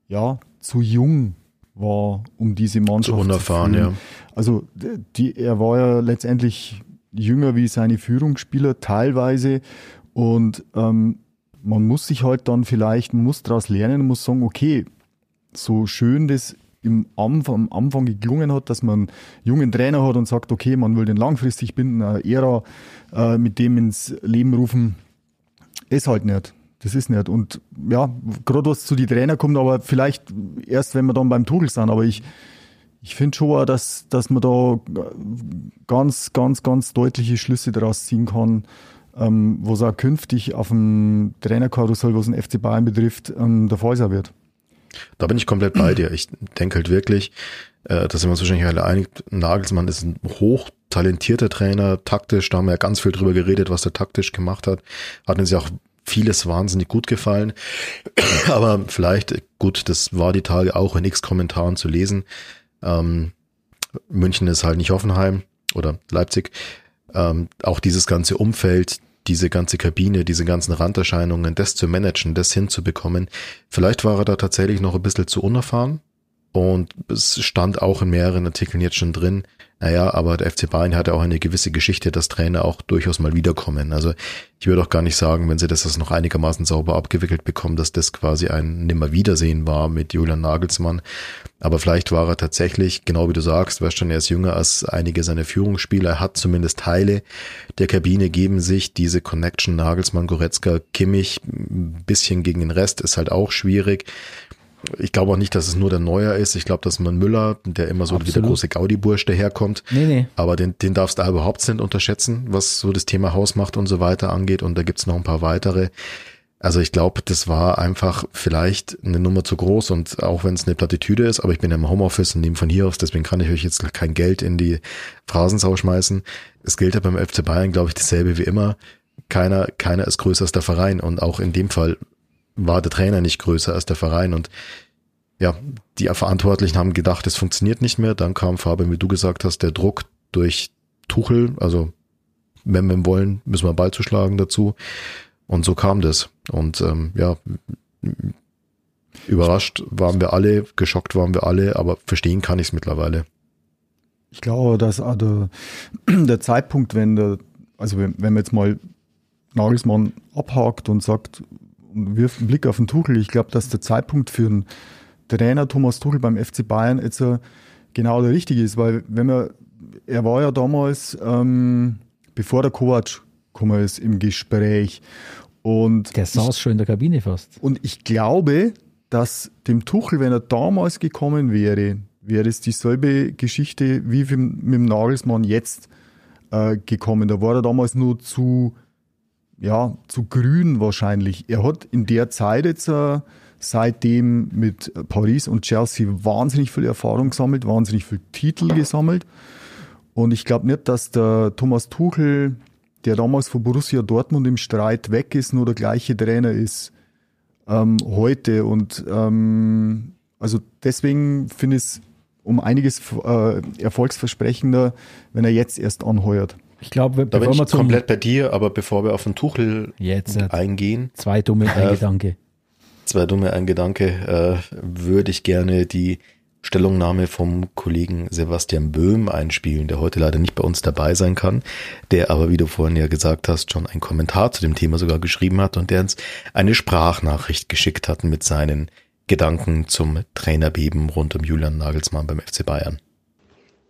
ja zu jung war, um diese Mannschaft Zu unerfahren, führen. ja. Also die, er war ja letztendlich jünger wie seine Führungsspieler teilweise und ähm, man muss sich halt dann vielleicht, man muss daraus lernen, muss sagen, okay, so schön das im Anfang, am Anfang geklungen hat, dass man einen jungen Trainer hat und sagt, okay, man will den langfristig binden, eine Ära äh, mit dem ins Leben rufen, ist halt nicht. Das ist nicht. Und ja, gerade was zu die Trainer kommt, aber vielleicht erst, wenn wir dann beim Tuchel sind. Aber ich, ich finde schon, dass, dass man da ganz, ganz, ganz deutliche Schlüsse daraus ziehen kann, ähm, was auch künftig auf dem Trainerkarussell, was den FC Bayern betrifft, ähm, der Fall sein wird. Da bin ich komplett bei dir. Ich denke halt wirklich, äh, da wir uns wahrscheinlich alle einig, Nagelsmann ist ein hochtalentierter Trainer, taktisch, da haben wir ja ganz viel drüber geredet, was der taktisch gemacht hat. Hat uns ja auch vieles wahnsinnig gut gefallen. Aber vielleicht, gut, das war die Tage auch in X-Kommentaren zu lesen. Ähm, München ist halt nicht Hoffenheim oder Leipzig. Ähm, auch dieses ganze Umfeld, diese ganze Kabine, diese ganzen Randerscheinungen, das zu managen, das hinzubekommen. Vielleicht war er da tatsächlich noch ein bisschen zu unerfahren. Und es stand auch in mehreren Artikeln jetzt schon drin, naja, aber der FC Bayern hat ja auch eine gewisse Geschichte, dass Trainer auch durchaus mal wiederkommen. Also ich würde auch gar nicht sagen, wenn sie das noch einigermaßen sauber abgewickelt bekommen, dass das quasi ein Nimmerwiedersehen war mit Julian Nagelsmann. Aber vielleicht war er tatsächlich, genau wie du sagst, war schon erst jünger als einige seiner Führungsspieler. Er hat zumindest Teile der Kabine geben sich. Diese Connection Nagelsmann, Goretzka, Kimmich, ein bisschen gegen den Rest ist halt auch schwierig ich glaube auch nicht, dass es nur der Neuer ist. Ich glaube, dass man Müller, der immer so Absolut. wie der große Gaudi-Bursch daherkommt, nee, nee. aber den, den darfst du da überhaupt nicht unterschätzen, was so das Thema Hausmacht und so weiter angeht. Und da gibt's noch ein paar weitere. Also ich glaube, das war einfach vielleicht eine Nummer zu groß und auch wenn es eine Plattitüde ist, aber ich bin ja im Homeoffice und nehme von hier aus, deswegen kann ich euch jetzt kein Geld in die Phrasensau schmeißen. Es gilt ja beim FC Bayern, glaube ich, dasselbe wie immer. Keiner, keiner ist größer als der Verein und auch in dem Fall war der Trainer nicht größer als der Verein und ja, die Verantwortlichen haben gedacht, es funktioniert nicht mehr. Dann kam Fabian, wie du gesagt hast, der Druck durch Tuchel, also wenn wir wollen, müssen wir Ball zuschlagen dazu. Und so kam das. Und ähm, ja, überrascht waren wir alle, geschockt waren wir alle, aber verstehen kann ich es mittlerweile. Ich glaube, dass der, der Zeitpunkt, wenn der, also wenn man jetzt mal Nagelsmann abhakt und sagt, wirft einen Blick auf den Tuchel. Ich glaube, dass der Zeitpunkt für einen Trainer Thomas Tuchel beim FC Bayern jetzt genau der richtige ist, weil wenn man, er war ja damals, ähm, bevor der Kovac gekommen ist, im Gespräch. Und der saß schon in der Kabine fast. Und ich glaube, dass dem Tuchel, wenn er damals gekommen wäre, wäre es dieselbe Geschichte wie mit dem Nagelsmann jetzt äh, gekommen. Da war er damals nur zu ja, zu grün wahrscheinlich. Er hat in der Zeit jetzt äh, seitdem mit Paris und Chelsea wahnsinnig viel Erfahrung gesammelt, wahnsinnig viel Titel gesammelt. Und ich glaube nicht, dass der Thomas Tuchel, der damals von Borussia Dortmund im Streit weg ist, nur der gleiche Trainer ist ähm, heute. Und ähm, also deswegen finde ich es um einiges äh, erfolgsversprechender, wenn er jetzt erst anheuert. Ich glaube, da bin ich komplett bei dir, aber bevor wir auf den Tuchel Jetzt, äh, eingehen. Zwei dumme äh, Gedanke. Zwei dumme ein Gedanke, äh, würde ich gerne die Stellungnahme vom Kollegen Sebastian Böhm einspielen, der heute leider nicht bei uns dabei sein kann, der aber, wie du vorhin ja gesagt hast, schon einen Kommentar zu dem Thema sogar geschrieben hat und der uns eine Sprachnachricht geschickt hat mit seinen Gedanken zum Trainerbeben rund um Julian Nagelsmann beim FC Bayern.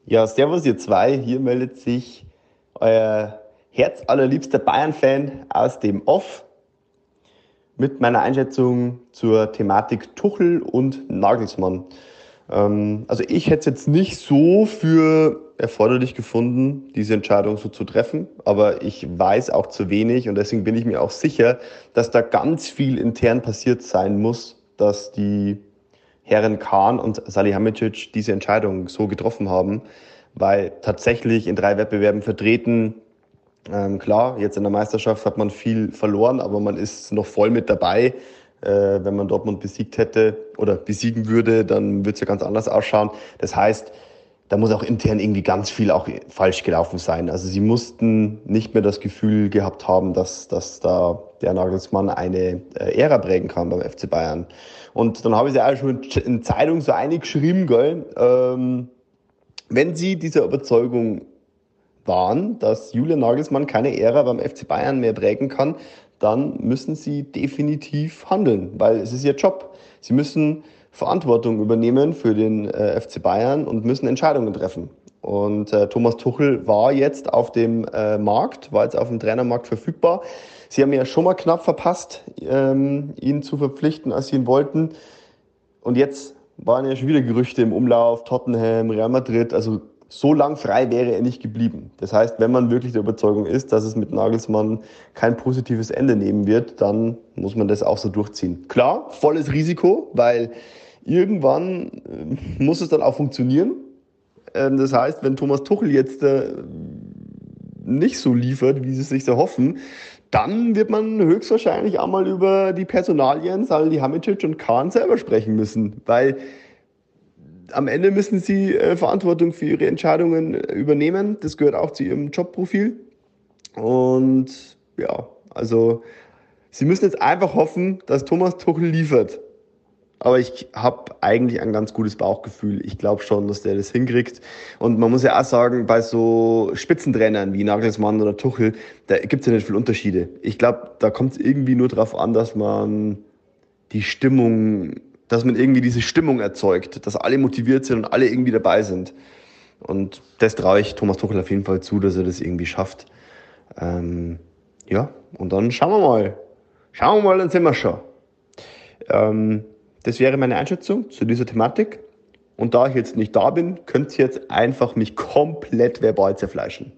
Ja, servus ihr zwei, hier meldet sich euer herzallerliebster Bayern-Fan aus dem Off mit meiner Einschätzung zur Thematik Tuchel und Nagelsmann. Ähm, also ich hätte es jetzt nicht so für erforderlich gefunden, diese Entscheidung so zu treffen, aber ich weiß auch zu wenig und deswegen bin ich mir auch sicher, dass da ganz viel intern passiert sein muss, dass die Herren Kahn und Salihamidzic diese Entscheidung so getroffen haben weil tatsächlich in drei Wettbewerben vertreten, ähm, klar, jetzt in der Meisterschaft hat man viel verloren, aber man ist noch voll mit dabei. Äh, wenn man Dortmund besiegt hätte oder besiegen würde, dann würde es ja ganz anders ausschauen. Das heißt, da muss auch intern irgendwie ganz viel auch falsch gelaufen sein. Also sie mussten nicht mehr das Gefühl gehabt haben, dass, dass da der Nagelsmann eine äh, Ära prägen kann beim FC Bayern. Und dann habe ich sie auch schon in Zeitung so einig geschrieben, gell, ähm, wenn Sie dieser Überzeugung waren, dass Julian Nagelsmann keine Ära beim FC Bayern mehr prägen kann, dann müssen sie definitiv handeln, weil es ist ihr Job. Sie müssen Verantwortung übernehmen für den äh, FC Bayern und müssen Entscheidungen treffen. Und äh, Thomas Tuchel war jetzt auf dem äh, Markt, war jetzt auf dem Trainermarkt verfügbar. Sie haben ja schon mal knapp verpasst, ähm, ihn zu verpflichten, als sie ihn wollten. Und jetzt waren ja schon wieder Gerüchte im Umlauf, Tottenham, Real Madrid. Also so lang frei wäre er nicht geblieben. Das heißt, wenn man wirklich der Überzeugung ist, dass es mit Nagelsmann kein positives Ende nehmen wird, dann muss man das auch so durchziehen. Klar, volles Risiko, weil irgendwann äh, muss es dann auch funktionieren. Ähm, das heißt, wenn Thomas Tuchel jetzt äh, nicht so liefert, wie sie es sich so hoffen, dann wird man höchstwahrscheinlich auch mal über die Personalien Salihamidzic und Kahn selber sprechen müssen, weil am Ende müssen sie äh, Verantwortung für ihre Entscheidungen übernehmen. Das gehört auch zu ihrem Jobprofil. Und ja, also sie müssen jetzt einfach hoffen, dass Thomas Tuchel liefert. Aber ich habe eigentlich ein ganz gutes Bauchgefühl. Ich glaube schon, dass der das hinkriegt. Und man muss ja auch sagen, bei so Spitzentrainern wie Nagelsmann oder Tuchel, da gibt es ja nicht viele Unterschiede. Ich glaube, da kommt es irgendwie nur darauf an, dass man die Stimmung, dass man irgendwie diese Stimmung erzeugt, dass alle motiviert sind und alle irgendwie dabei sind. Und das traue ich Thomas Tuchel auf jeden Fall zu, dass er das irgendwie schafft. Ähm, ja, und dann schauen wir mal. Schauen wir mal, dann sind wir schon. Ähm, das wäre meine Einschätzung zu dieser Thematik. Und da ich jetzt nicht da bin, könnt ihr jetzt einfach mich komplett verbal zerfleischen.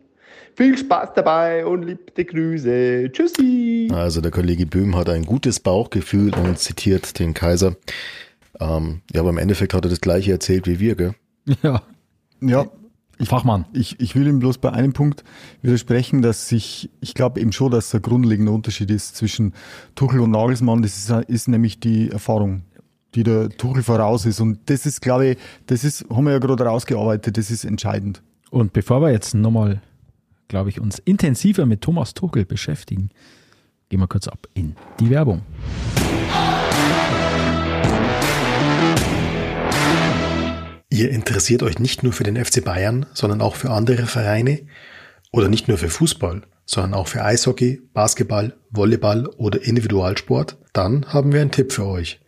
Viel Spaß dabei und liebte Grüße. Tschüssi. Also der Kollege Böhm hat ein gutes Bauchgefühl und zitiert den Kaiser. Ähm, ja, aber im Endeffekt hat er das gleiche erzählt wie wir, gell? Ja. Ja. Ich, Fachmann. Ich, ich will ihm bloß bei einem Punkt widersprechen, dass ich, ich glaube eben schon, dass der grundlegende Unterschied ist zwischen Tuchel und Nagelsmann. Das ist, ist nämlich die Erfahrung die der Tuchel voraus ist. Und das ist, glaube ich, das ist, haben wir ja gerade rausgearbeitet, das ist entscheidend. Und bevor wir jetzt nochmal, glaube ich, uns intensiver mit Thomas Tuchel beschäftigen, gehen wir kurz ab in die Werbung. Ihr interessiert euch nicht nur für den FC Bayern, sondern auch für andere Vereine oder nicht nur für Fußball, sondern auch für Eishockey, Basketball, Volleyball oder Individualsport? Dann haben wir einen Tipp für euch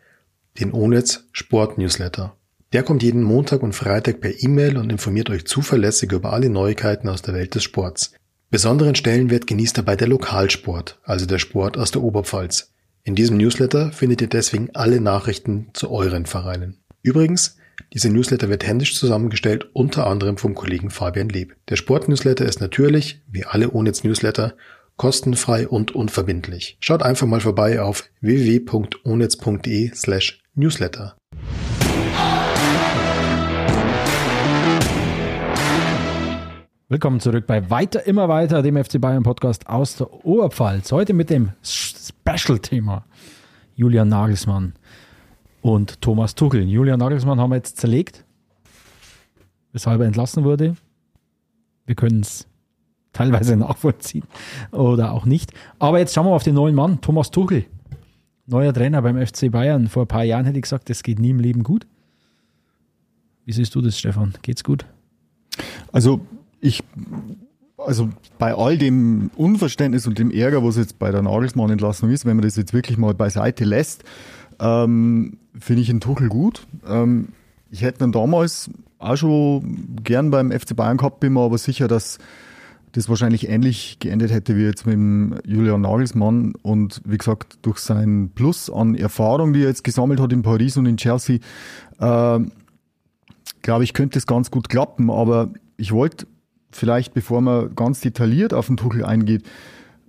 den Onetz Sport Newsletter. Der kommt jeden Montag und Freitag per E-Mail und informiert euch zuverlässig über alle Neuigkeiten aus der Welt des Sports. Besonderen Stellenwert genießt dabei der Lokalsport, also der Sport aus der Oberpfalz. In diesem Newsletter findet ihr deswegen alle Nachrichten zu euren Vereinen. Übrigens, dieser Newsletter wird händisch zusammengestellt, unter anderem vom Kollegen Fabian Leb. Der Sport-Newsletter ist natürlich, wie alle Onetz Newsletter, kostenfrei und unverbindlich. Schaut einfach mal vorbei auf www.onetz.de slash Newsletter. Willkommen zurück bei Weiter, immer weiter, dem FC Bayern Podcast aus der Oberpfalz. Heute mit dem Special-Thema Julian Nagelsmann und Thomas Tuchel. Julian Nagelsmann haben wir jetzt zerlegt, weshalb er entlassen wurde. Wir können es teilweise nachvollziehen oder auch nicht. Aber jetzt schauen wir auf den neuen Mann, Thomas Tuchel neuer Trainer beim FC Bayern. Vor ein paar Jahren hätte ich gesagt, das geht nie im Leben gut. Wie siehst du das, Stefan? Geht's gut? Also ich, also bei all dem Unverständnis und dem Ärger, was jetzt bei der Nagelsmann-Entlassung ist, wenn man das jetzt wirklich mal beiseite lässt, ähm, finde ich einen Tuchel gut. Ähm, ich hätte ihn damals auch schon gern beim FC Bayern gehabt, bin mir aber sicher, dass das wahrscheinlich ähnlich geendet hätte wie jetzt mit dem Julian Nagelsmann. Und wie gesagt, durch seinen Plus an Erfahrung, die er jetzt gesammelt hat in Paris und in Chelsea, äh, glaube ich, könnte es ganz gut klappen. Aber ich wollte vielleicht, bevor man ganz detailliert auf den Tuchel eingeht,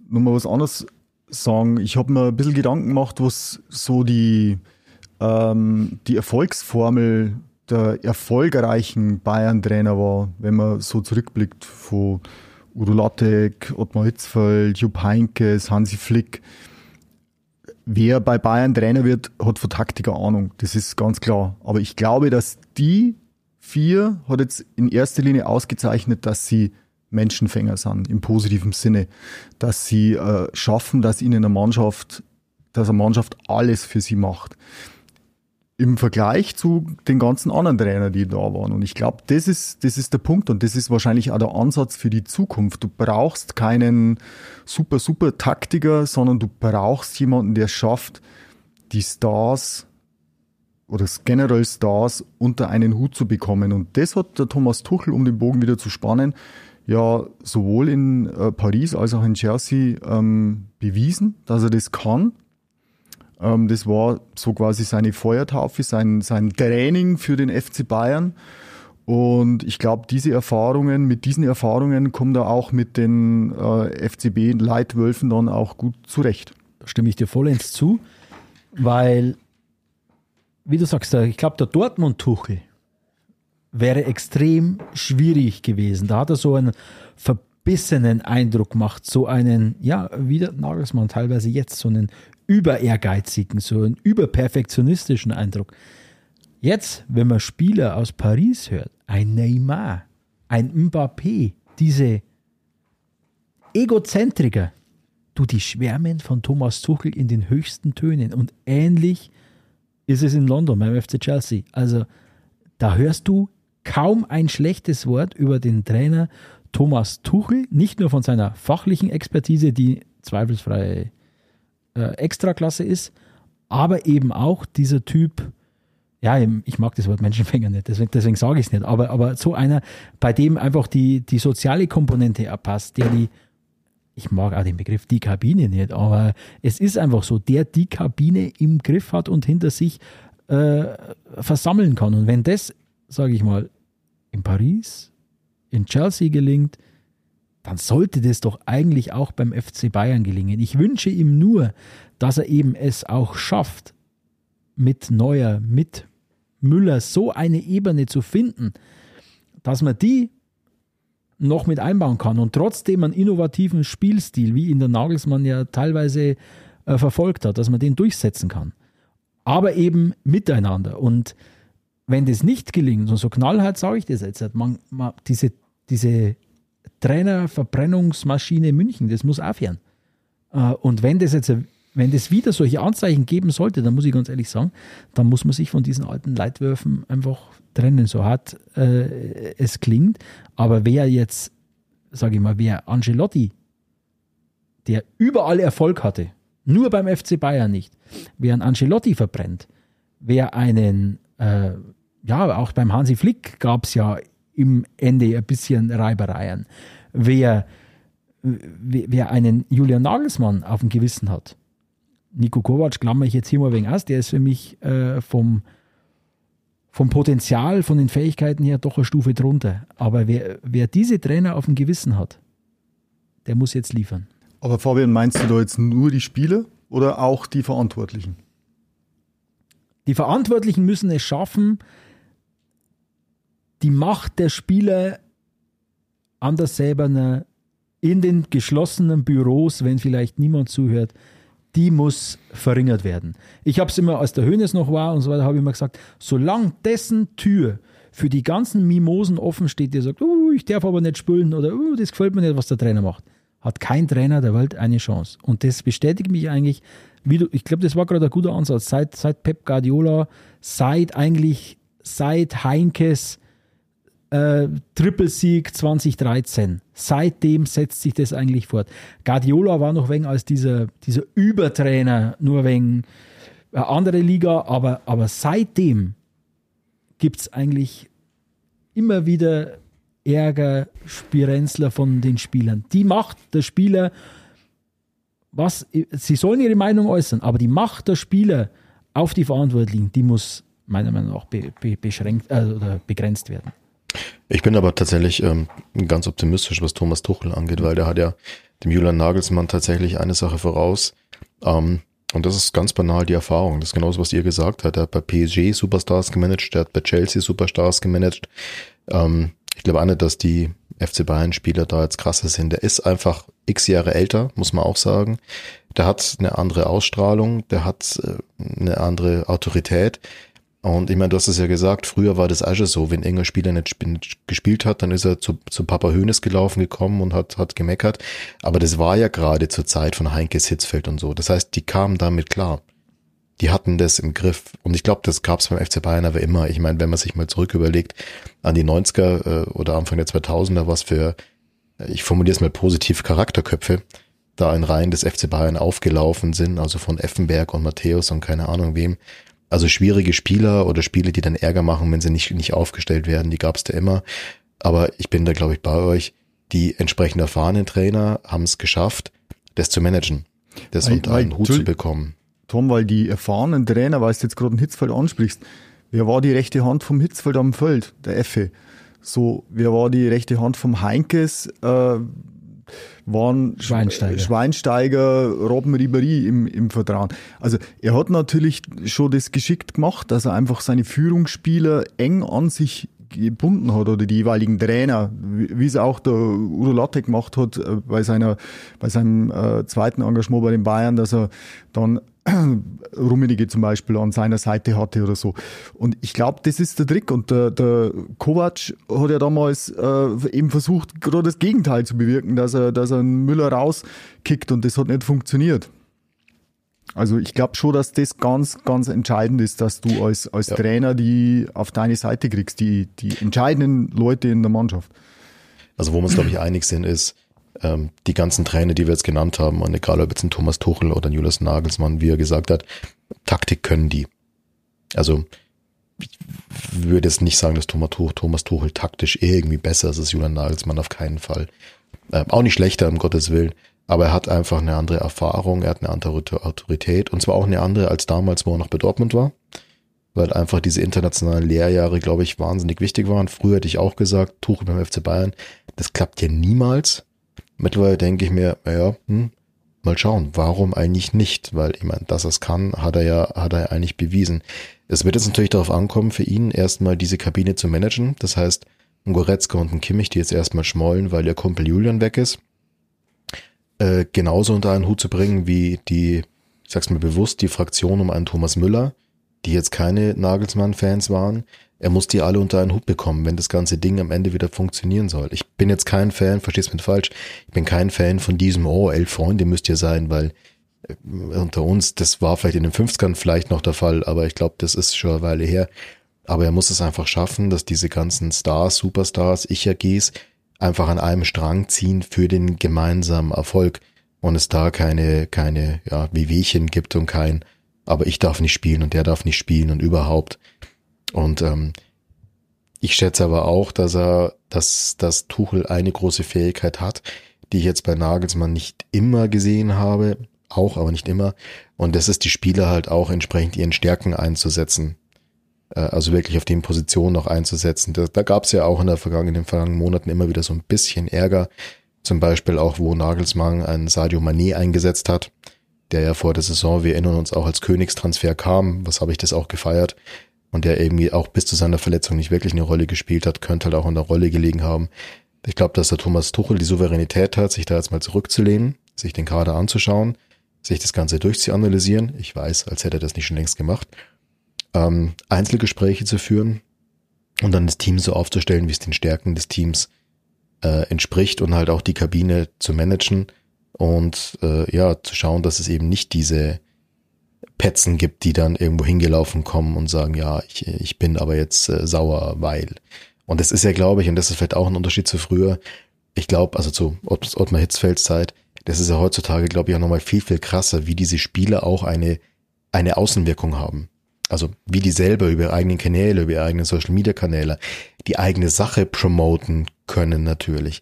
nochmal was anderes sagen. Ich habe mir ein bisschen Gedanken gemacht, was so die, ähm, die Erfolgsformel der erfolgreichen Bayern-Trainer war, wenn man so zurückblickt von Udo Lattek, Ottmar Hitzfeld, Jupp Heinkes, Hansi Flick. Wer bei Bayern Trainer wird, hat von Taktiker Ahnung. Das ist ganz klar. Aber ich glaube, dass die vier hat jetzt in erster Linie ausgezeichnet, dass sie Menschenfänger sind, im positiven Sinne. Dass sie äh, schaffen, dass ihnen eine Mannschaft, dass eine Mannschaft alles für sie macht. Im Vergleich zu den ganzen anderen Trainern, die da waren. Und ich glaube, das ist, das ist der Punkt und das ist wahrscheinlich auch der Ansatz für die Zukunft. Du brauchst keinen super, super Taktiker, sondern du brauchst jemanden, der schafft, die Stars oder generell Stars unter einen Hut zu bekommen. Und das hat der Thomas Tuchel, um den Bogen wieder zu spannen, ja sowohl in äh, Paris als auch in Chelsea ähm, bewiesen, dass er das kann. Ähm, das war so quasi seine Feuertaufe, sein, sein Training für den FC Bayern. Und ich glaube, diese Erfahrungen, mit diesen Erfahrungen kommt er auch mit den äh, FCB-Leitwölfen dann auch gut zurecht. Da stimme ich dir vollends zu, weil, wie du sagst, ich glaube, der Dortmund-Tuchel wäre extrem schwierig gewesen. Da hat er so einen verbissenen Eindruck gemacht, so einen, ja, wie der Nagelsmann teilweise jetzt, so einen über ehrgeizigen, so einen überperfektionistischen Eindruck. Jetzt, wenn man Spieler aus Paris hört, ein Neymar, ein Mbappé, diese Egozentriker, du, die schwärmen von Thomas Tuchel in den höchsten Tönen. Und ähnlich ist es in London beim FC Chelsea. Also da hörst du kaum ein schlechtes Wort über den Trainer Thomas Tuchel, nicht nur von seiner fachlichen Expertise, die zweifelsfrei äh, Extraklasse ist, aber eben auch dieser Typ, ja, ich mag das Wort Menschenfänger nicht, deswegen, deswegen sage ich es nicht, aber, aber so einer, bei dem einfach die, die soziale Komponente erpasst, der die, ich mag auch den Begriff die Kabine nicht, aber es ist einfach so, der die Kabine im Griff hat und hinter sich äh, versammeln kann. Und wenn das, sage ich mal, in Paris, in Chelsea gelingt, dann sollte das doch eigentlich auch beim FC Bayern gelingen. Ich wünsche ihm nur, dass er eben es auch schafft, mit Neuer, mit Müller so eine Ebene zu finden, dass man die noch mit einbauen kann und trotzdem einen innovativen Spielstil, wie ihn der Nagelsmann ja teilweise äh, verfolgt hat, dass man den durchsetzen kann. Aber eben miteinander. Und wenn das nicht gelingt, und so knallhart sage ich das jetzt, man, man, diese, diese Trainerverbrennungsmaschine München, das muss aufhören. Äh, und wenn das jetzt, wenn das wieder solche Anzeichen geben sollte, dann muss ich ganz ehrlich sagen, dann muss man sich von diesen alten Leitwürfen einfach trennen, so hart äh, es klingt. Aber wer jetzt, sage ich mal, wer Angelotti, der überall Erfolg hatte, nur beim FC Bayern nicht, wer einen Angelotti verbrennt, wer einen, äh, ja, auch beim Hansi Flick gab es ja im Ende ein bisschen Reibereien. Wer, wer einen Julian Nagelsmann auf dem Gewissen hat, Nico Kovac klammer ich jetzt hier mal wegen aus, der ist für mich äh, vom, vom Potenzial, von den Fähigkeiten her doch eine Stufe drunter. Aber wer, wer diese Trainer auf dem Gewissen hat, der muss jetzt liefern. Aber Fabian, meinst du da jetzt nur die Spieler oder auch die Verantwortlichen? Die Verantwortlichen müssen es schaffen, die Macht der Spieler an der Säberner in den geschlossenen Büros, wenn vielleicht niemand zuhört, die muss verringert werden. Ich habe es immer, als der Hönes noch war und so weiter, habe ich immer gesagt, solange dessen Tür für die ganzen Mimosen offen steht, der sagt, uh, ich darf aber nicht spülen oder uh, das gefällt mir nicht, was der Trainer macht, hat kein Trainer der Welt eine Chance. Und das bestätigt mich eigentlich, du, ich glaube, das war gerade ein guter Ansatz, seit, seit Pep Guardiola, seit eigentlich, seit Heinkes äh, Trippelsieg 2013. Seitdem setzt sich das eigentlich fort. Guardiola war noch wegen als dieser, dieser Übertrainer, nur wegen eine andere Liga, aber, aber seitdem gibt es eigentlich immer wieder Ärger, Spirenzler von den Spielern. Die Macht der Spieler, was, sie sollen ihre Meinung äußern, aber die Macht der Spieler auf die Verantwortlichen, die muss meiner Meinung nach be, be, beschränkt äh, oder begrenzt werden. Ich bin aber tatsächlich ähm, ganz optimistisch, was Thomas Tuchel angeht, weil der hat ja dem Julian Nagelsmann tatsächlich eine Sache voraus. Ähm, und das ist ganz banal die Erfahrung. Das ist genauso, was ihr gesagt habt. Er hat bei PSG Superstars gemanagt, der hat bei Chelsea Superstars gemanagt. Ähm, ich glaube auch nicht, dass die FC Bayern-Spieler da jetzt krasser sind. Der ist einfach x Jahre älter, muss man auch sagen. Der hat eine andere Ausstrahlung, der hat äh, eine andere Autorität. Und ich meine, du hast es ja gesagt, früher war das auch schon so, wenn irgendein Spieler nicht gespielt hat, dann ist er zu, zu Papa Hönes gelaufen gekommen und hat, hat gemeckert. Aber das war ja gerade zur Zeit von Heinkes Hitzfeld und so. Das heißt, die kamen damit klar. die hatten das im Griff. Und ich glaube, das gab es beim FC Bayern aber immer. Ich meine, wenn man sich mal zurück überlegt, an die 90er äh, oder Anfang der 2000er, was für, ich formuliere es mal positiv, Charakterköpfe da in Reihen des FC Bayern aufgelaufen sind, also von Effenberg und Matthäus und keine Ahnung wem. Also schwierige Spieler oder Spiele, die dann Ärger machen, wenn sie nicht, nicht aufgestellt werden, die gab es da immer. Aber ich bin da, glaube ich, bei euch. Die entsprechend erfahrenen Trainer haben es geschafft, das zu managen, das Weil- unter weil- einen Hut zu bekommen. Tom, weil die erfahrenen Trainer, weil du jetzt gerade einen Hitzfeld ansprichst, wer war die rechte Hand vom Hitzfeld am Feld? Der Effe. So, wer war die rechte Hand vom Heinkes? Äh, waren Sch- Schweinsteiger. Schweinsteiger, Robben Ribéry im, im Vertrauen. Also er hat natürlich schon das geschickt gemacht, dass er einfach seine Führungsspieler eng an sich gebunden hat oder die jeweiligen Trainer, wie es auch der Udo Latte gemacht hat äh, bei seiner bei seinem äh, zweiten Engagement bei den Bayern, dass er dann Rummenigge zum Beispiel an seiner Seite hatte oder so. Und ich glaube, das ist der Trick. Und der, der Kovac hat ja damals äh, eben versucht, gerade das Gegenteil zu bewirken, dass er, dass er einen Müller rauskickt und das hat nicht funktioniert. Also ich glaube schon, dass das ganz, ganz entscheidend ist, dass du als, als Ja. Trainer die auf deine Seite kriegst, die, die entscheidenden Leute in der Mannschaft. Also wo wir uns, glaube ich, einig sind, ist, ähm, die ganzen Trainer, die wir jetzt genannt haben, und egal ob jetzt ein Thomas Tuchel oder ein Julius Nagelsmann, wie er gesagt hat, Taktik können die. Also ich würde jetzt nicht sagen, dass Thomas Tuchel, Thomas Tuchel taktisch irgendwie besser ist als Julian Nagelsmann, auf keinen Fall. Ähm, auch nicht schlechter, um Gottes Willen. Aber er hat einfach eine andere Erfahrung, er hat eine andere Autorität und zwar auch eine andere als damals, wo er noch bei Dortmund war. Weil einfach diese internationalen Lehrjahre, glaube ich, wahnsinnig wichtig waren. Früher hätte ich auch gesagt, Tuchel beim FC Bayern, das klappt ja niemals. Mittlerweile denke ich mir, naja, hm, mal schauen, warum eigentlich nicht? Weil ich meine, dass er es kann, hat er ja, hat er ja eigentlich bewiesen. Es wird jetzt natürlich darauf ankommen, für ihn erstmal diese Kabine zu managen. Das heißt, ein Goretzka und ein Kimmich, die jetzt erstmal schmollen, weil ihr Kumpel Julian weg ist, äh, genauso unter einen Hut zu bringen wie die, ich sag's mir bewusst, die Fraktion um einen Thomas Müller, die jetzt keine Nagelsmann-Fans waren. Er muss die alle unter einen Hut bekommen, wenn das ganze Ding am Ende wieder funktionieren soll. Ich bin jetzt kein Fan, verstehst mich falsch, ich bin kein Fan von diesem, oh, elf Freunde müsst ihr sein, weil äh, unter uns, das war vielleicht in den 50ern vielleicht noch der Fall, aber ich glaube, das ist schon eine Weile her. Aber er muss es einfach schaffen, dass diese ganzen Stars, Superstars, Ich-AGs einfach an einem Strang ziehen für den gemeinsamen Erfolg und es da keine, keine, ja, Wehwehchen gibt und kein, aber ich darf nicht spielen und der darf nicht spielen und überhaupt. Und ähm, ich schätze aber auch, dass er, dass, dass Tuchel eine große Fähigkeit hat, die ich jetzt bei Nagelsmann nicht immer gesehen habe, auch, aber nicht immer. Und das ist die Spieler halt auch entsprechend ihren Stärken einzusetzen. Äh, Also wirklich auf den Positionen noch einzusetzen. Da, da gab es ja auch in, der vergangenen, in den vergangenen Monaten immer wieder so ein bisschen Ärger. Zum Beispiel auch, wo Nagelsmann einen Sadio Mané eingesetzt hat, der ja vor der Saison, wir erinnern uns auch als Königstransfer kam. Was habe ich das auch gefeiert? Und der irgendwie auch bis zu seiner Verletzung nicht wirklich eine Rolle gespielt hat, könnte halt auch in der Rolle gelegen haben. Ich glaube, dass der Thomas Tuchel die Souveränität hat, sich da jetzt mal zurückzulehnen, sich den Kader anzuschauen, sich das Ganze durchzuanalysieren. Ich weiß, als hätte er das nicht schon längst gemacht. Ähm, Einzelgespräche zu führen und dann das Team so aufzustellen, wie es den Stärken des Teams äh, entspricht und halt auch die Kabine zu managen und äh, ja, zu schauen, dass es eben nicht diese Petzen gibt, die dann irgendwo hingelaufen kommen und sagen, ja, ich, ich bin aber jetzt äh, sauer, weil. Und das ist ja, glaube ich, und das ist vielleicht auch ein Unterschied zu früher, ich glaube, also zu Ott- Ottmar Hitzfelds Zeit, das ist ja heutzutage, glaube ich, auch nochmal viel, viel krasser, wie diese Spiele auch eine, eine Außenwirkung haben. Also wie die selber über ihre eigenen Kanäle, über ihre eigenen Social Media Kanäle die eigene Sache promoten können natürlich.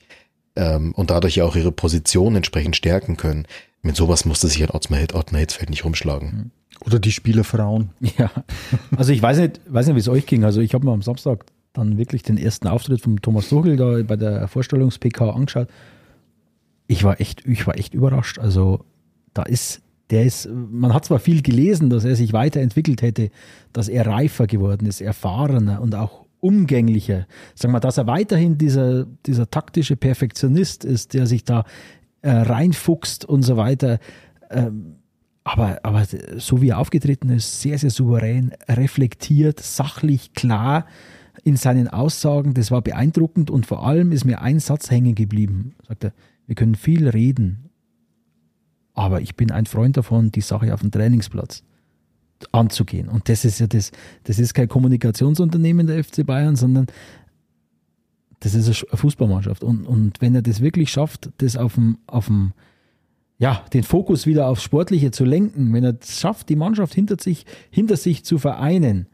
Ähm, und dadurch ja auch ihre Position entsprechend stärken können. Mit sowas musste sich ein Ottmar, Hit, Ottmar Hitzfeld nicht rumschlagen. Oder die Spielerfrauen. Ja, also ich weiß nicht, weiß nicht, wie es euch ging. Also ich habe mir am Samstag dann wirklich den ersten Auftritt von Thomas Tuchel da bei der Vorstellungs-PK angeschaut. Ich war echt, ich war echt überrascht. Also da ist, der ist, man hat zwar viel gelesen, dass er sich weiterentwickelt hätte, dass er reifer geworden ist, erfahrener und auch umgänglicher. Sagen wir, dass er weiterhin dieser, dieser taktische Perfektionist ist, der sich da äh, reinfuchst und so weiter. Ähm, aber, aber so wie er aufgetreten ist, sehr, sehr souverän, reflektiert, sachlich, klar in seinen Aussagen, das war beeindruckend und vor allem ist mir ein Satz hängen geblieben. Sagt er, wir können viel reden, aber ich bin ein Freund davon, die Sache auf dem Trainingsplatz anzugehen. Und das ist ja das, das ist kein Kommunikationsunternehmen der FC Bayern, sondern das ist eine Fußballmannschaft. Und, und wenn er das wirklich schafft, das auf dem, auf dem, ja, den Fokus wieder aufs Sportliche zu lenken, wenn er es schafft, die Mannschaft hinter sich, hinter sich zu vereinen,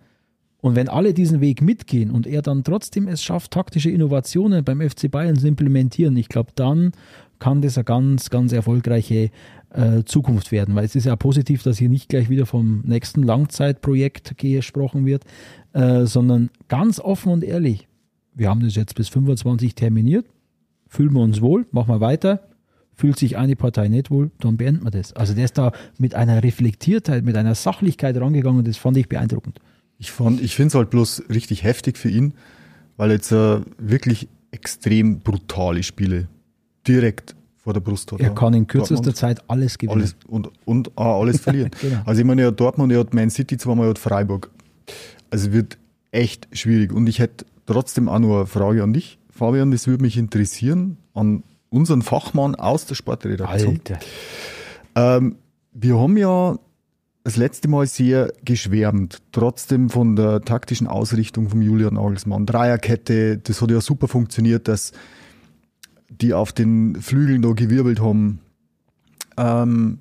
und wenn alle diesen Weg mitgehen und er dann trotzdem es schafft, taktische Innovationen beim FC Bayern zu implementieren, ich glaube, dann kann das eine ganz, ganz erfolgreiche äh, Zukunft werden. Weil es ist ja positiv, dass hier nicht gleich wieder vom nächsten Langzeitprojekt gesprochen wird, äh, sondern ganz offen und ehrlich. Wir haben das jetzt bis 25 terminiert, fühlen wir uns wohl, machen wir weiter. Fühlt sich eine Partei nicht wohl, dann beenden wir das. Also der ist da mit einer Reflektiertheit, mit einer Sachlichkeit rangegangen und das fand ich beeindruckend. Ich, ich finde es halt bloß richtig heftig für ihn, weil jetzt äh, wirklich extrem brutale Spiele direkt vor der Brust hat. Er kann in kürzester Dortmund Zeit alles gewinnen. Alles, und und ah, alles verlieren. genau. Also ich meine, er hat Dortmund, er hat Man City zweimal, er hat Freiburg. Also wird echt schwierig. Und ich hätte trotzdem auch noch eine Frage an dich, Fabian, das würde mich interessieren, an unseren Fachmann aus der Sportredaktion. Alter. Ähm, wir haben ja das letzte Mal sehr geschwärmt, trotzdem von der taktischen Ausrichtung von Julian Nagelsmann. Dreierkette, das hat ja super funktioniert, dass die auf den Flügeln da gewirbelt haben. Ähm,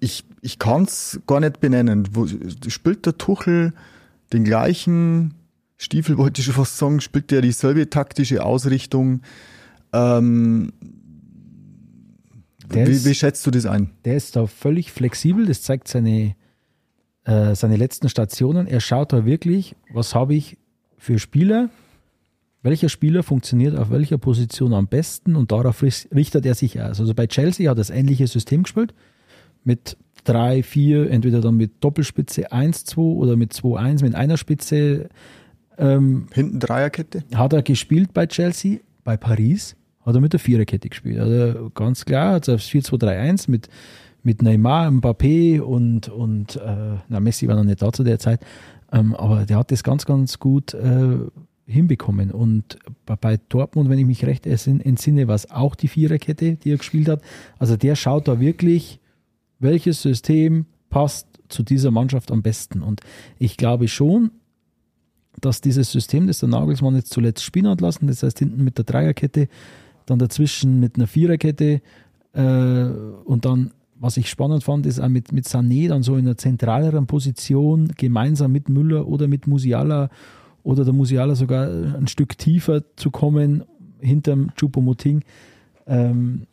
ich ich kann es gar nicht benennen. Wo, spielt der Tuchel den gleichen Stiefel, wollte ich schon fast sagen, spielt der dieselbe taktische Ausrichtung? Ähm, wie, ist, wie, schätzt du das ein? Der ist da völlig flexibel, das zeigt seine, äh, seine letzten Stationen. Er schaut da wirklich, was habe ich für Spieler, welcher Spieler funktioniert auf welcher Position am besten und darauf richtet er sich aus. Also bei Chelsea hat er das ähnliche System gespielt mit 3, 4, entweder dann mit Doppelspitze 1, 2 oder mit 2, 1 mit einer Spitze. Ähm, Hinten Dreierkette? Hat er gespielt bei Chelsea, bei Paris hat er mit der Viererkette gespielt. Also ganz klar, hat er aufs 4-2-3-1 mit, mit Neymar, Mbappé und, und äh, na, Messi war noch nicht da zu der Zeit. Ähm, aber der hat das ganz, ganz gut äh, hinbekommen. Und bei, Dortmund, wenn ich mich recht entsinne, war es auch die Viererkette, die er gespielt hat. Also der schaut da wirklich, welches System passt zu dieser Mannschaft am besten. Und ich glaube schon, dass dieses System, das der Nagelsmann jetzt zuletzt spielen hat lassen, das heißt hinten mit der Dreierkette, dann dazwischen mit einer Viererkette äh, und dann, was ich spannend fand, ist auch mit, mit Sané dann so in einer zentraleren Position gemeinsam mit Müller oder mit Musiala oder der Musiala sogar ein Stück tiefer zu kommen hinterm Chupomoting. Ähm,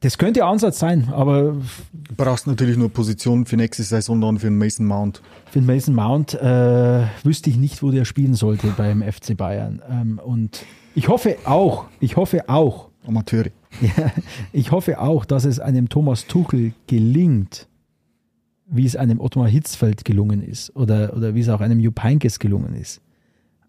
das könnte Ansatz sein, aber. Du brauchst natürlich nur Position für nächste Saison dann für den Mason Mount. Für den Mason Mount äh, wüsste ich nicht, wo der spielen sollte beim FC Bayern. Ähm, und ich hoffe auch, ich hoffe auch. Amateure. Ja, ich hoffe auch, dass es einem Thomas Tuchel gelingt, wie es einem Ottmar Hitzfeld gelungen ist oder, oder wie es auch einem Jupp Heynckes gelungen ist,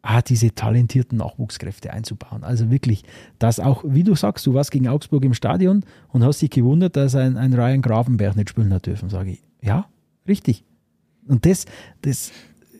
ah, diese talentierten Nachwuchskräfte einzubauen. Also wirklich, dass auch, wie du sagst, du warst gegen Augsburg im Stadion und hast dich gewundert, dass ein, ein Ryan Gravenberg nicht spielen hat dürfen, sage ich. Ja, richtig. Und das, das,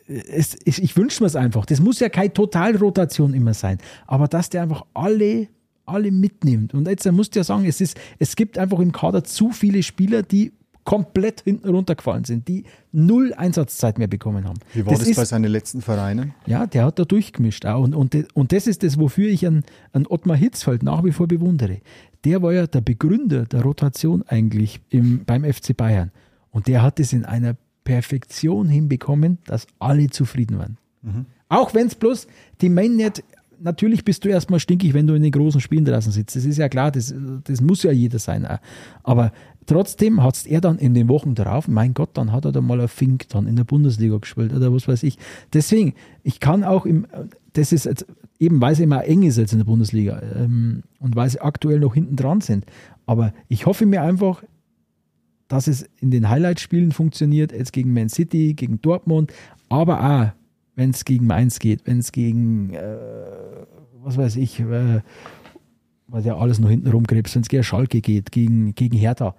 es, ich wünsche mir es einfach. Das muss ja keine Totalrotation immer sein, aber dass der einfach alle, alle mitnimmt. Und jetzt musst du ja sagen, es, ist, es gibt einfach im Kader zu viele Spieler, die komplett hinten runtergefallen sind, die null Einsatzzeit mehr bekommen haben. Wie war das, das ist, bei seinen letzten Vereinen? Ja, der hat da durchgemischt auch. Und, und, und das ist das, wofür ich an, an Ottmar Hitzfeld nach wie vor bewundere. Der war ja der Begründer der Rotation eigentlich im, beim FC Bayern. Und der hat es in einer Perfektion hinbekommen, dass alle zufrieden waren. Mhm. Auch wenn es bloß die Main nicht, natürlich bist du erstmal stinkig, wenn du in den großen Spielen draußen sitzt. Das ist ja klar, das, das muss ja jeder sein. Aber trotzdem hat er dann in den Wochen darauf, mein Gott, dann hat er da mal ein Fink dann in der Bundesliga gespielt oder was weiß ich. Deswegen, ich kann auch im, das ist jetzt, eben weil es immer eng ist jetzt in der Bundesliga ähm, und weil sie aktuell noch hinten dran sind. Aber ich hoffe mir einfach, dass es in den Highlight-Spielen funktioniert, jetzt gegen Man City, gegen Dortmund, aber auch, wenn es gegen Mainz geht, wenn es gegen, äh, was weiß ich, äh, was ja alles noch hinten rumkrebst, wenn es gegen Schalke geht, gegen, gegen Hertha,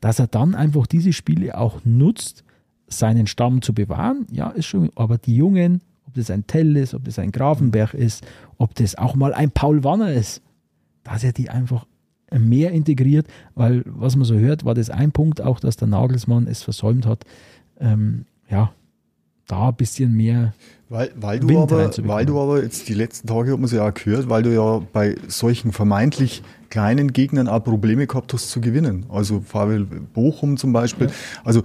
dass er dann einfach diese Spiele auch nutzt, seinen Stamm zu bewahren, ja, ist schon, aber die Jungen, ob das ein Tell ist, ob das ein Grafenberg ist, ob das auch mal ein Paul Wanner ist, dass er die einfach mehr integriert, weil was man so hört, war das ein Punkt auch, dass der Nagelsmann es versäumt hat, ähm, ja, da ein bisschen mehr. Weil, weil, du Wind aber, weil du aber jetzt die letzten Tage hat man es ja auch gehört, weil du ja bei solchen vermeintlich kleinen Gegnern auch Probleme gehabt hast zu gewinnen. Also VfL Bochum zum Beispiel. Also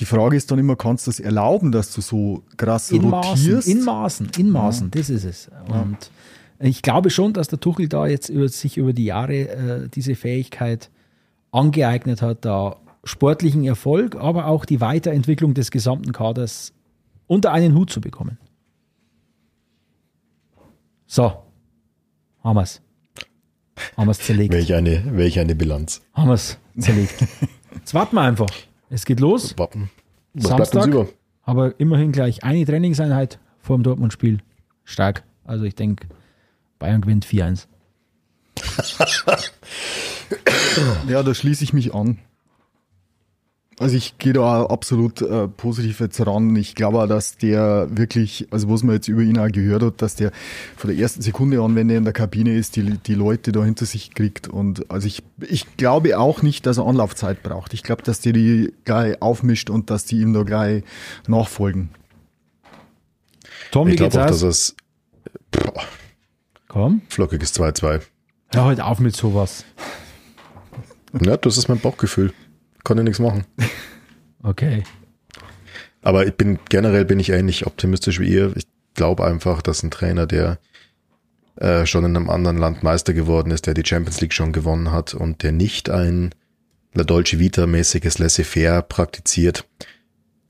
die Frage ist dann immer, kannst du es erlauben, dass du so krass In Maßen, rotierst? in Maßen, in Maßen, das ist es. Und ich glaube schon, dass der Tuchel da jetzt über, sich über die Jahre äh, diese Fähigkeit angeeignet hat, da sportlichen Erfolg, aber auch die Weiterentwicklung des gesamten Kaders unter einen Hut zu bekommen. So, haben wir's. Haben wir's zerlegt. Welch eine, welch eine Bilanz. Haben wir's zerlegt. Jetzt warten wir einfach. Es geht los. Wappen. Was bleibt uns Samstag, über? aber immerhin gleich eine Trainingseinheit vor dem Dortmund-Spiel. Stark. Also ich denke, Bayern gewinnt 4-1. Ja, da schließe ich mich an. Also ich gehe da absolut äh, positiv jetzt ran. Ich glaube auch, dass der wirklich, also was man jetzt über ihn auch gehört hat, dass der von der ersten Sekunde an, wenn er in der Kabine ist, die, die Leute da hinter sich kriegt. Und also ich, ich glaube auch nicht, dass er Anlaufzeit braucht. Ich glaube, dass der die gleich aufmischt und dass die ihm da gleich nachfolgen. Tom, wie Ich geht's glaube auch, aus? dass es boah, Komm, flockiges 2-2. hör heute auf mit sowas. Ja, das ist mein Bauchgefühl. Kann ja nichts machen. Okay. Aber ich bin generell bin ich ähnlich optimistisch wie ihr. Ich glaube einfach, dass ein Trainer, der äh, schon in einem anderen Land Meister geworden ist, der die Champions League schon gewonnen hat und der nicht ein La Dolce Vita-mäßiges Laissez-faire praktiziert,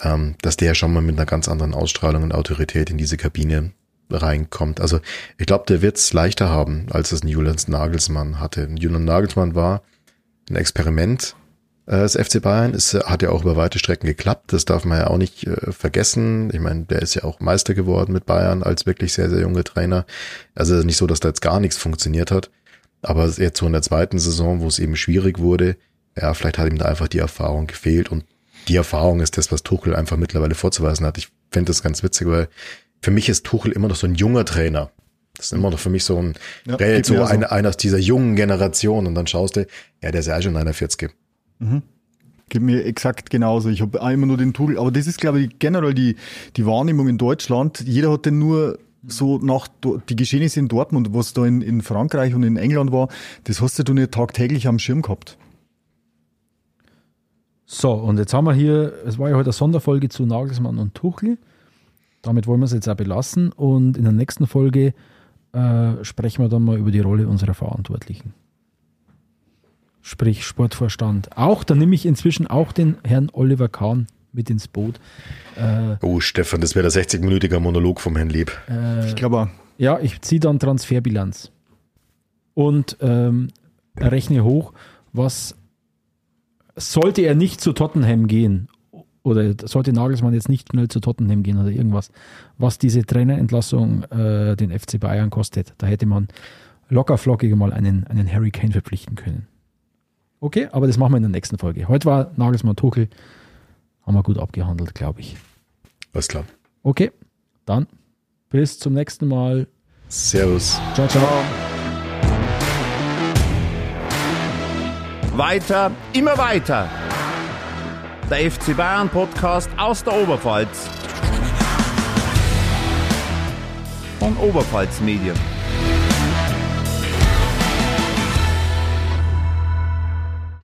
ähm, dass der schon mal mit einer ganz anderen Ausstrahlung und Autorität in diese Kabine reinkommt. Also ich glaube, der wird's leichter haben, als es ein Julian Nagelsmann hatte. Julian Nagelsmann war ein Experiment das FC Bayern ist, hat ja auch über weite Strecken geklappt. Das darf man ja auch nicht äh, vergessen. Ich meine, der ist ja auch Meister geworden mit Bayern als wirklich sehr, sehr junger Trainer. Also nicht so, dass da jetzt gar nichts funktioniert hat. Aber jetzt so in der zweiten Saison, wo es eben schwierig wurde, ja, vielleicht hat ihm da einfach die Erfahrung gefehlt. Und die Erfahrung ist das, was Tuchel einfach mittlerweile vorzuweisen hat. Ich finde das ganz witzig, weil für mich ist Tuchel immer noch so ein junger Trainer. Das ist immer noch für mich so ein, Ja, der jetzt geht so so. einer, einer aus dieser jungen Generation. Und dann schaust du, ja, der ist ja schon 41. Geht mir exakt genauso. Ich habe immer nur den Tuchel, aber das ist, glaube ich, generell die, die Wahrnehmung in Deutschland. Jeder hat den nur so nach die Geschehnisse in Dortmund, was da in, in Frankreich und in England war, das hast du nicht tagtäglich am Schirm gehabt. So, und jetzt haben wir hier, es war ja heute eine Sonderfolge zu Nagelsmann und Tuchel. Damit wollen wir es jetzt auch belassen. Und in der nächsten Folge äh, sprechen wir dann mal über die Rolle unserer Verantwortlichen. Sprich Sportvorstand. Auch, da nehme ich inzwischen auch den Herrn Oliver Kahn mit ins Boot. Äh, Oh, Stefan, das wäre der 60-minütige Monolog vom Herrn Lieb. Ich glaube, auch. ja, ich ziehe dann Transferbilanz und ähm, rechne hoch, was sollte er nicht zu Tottenham gehen oder sollte Nagelsmann jetzt nicht schnell zu Tottenham gehen oder irgendwas, was diese Trainerentlassung äh, den FC Bayern kostet. Da hätte man locker flockig mal einen, einen Harry Kane verpflichten können. Okay, aber das machen wir in der nächsten Folge. Heute war Nagelsmann Tuchel, haben wir gut abgehandelt, glaube ich. Alles klar. Okay, dann bis zum nächsten Mal. Servus. Ciao, ciao. Weiter, immer weiter. Der FC Bayern Podcast aus der Oberpfalz. Von Oberpfalz Medien.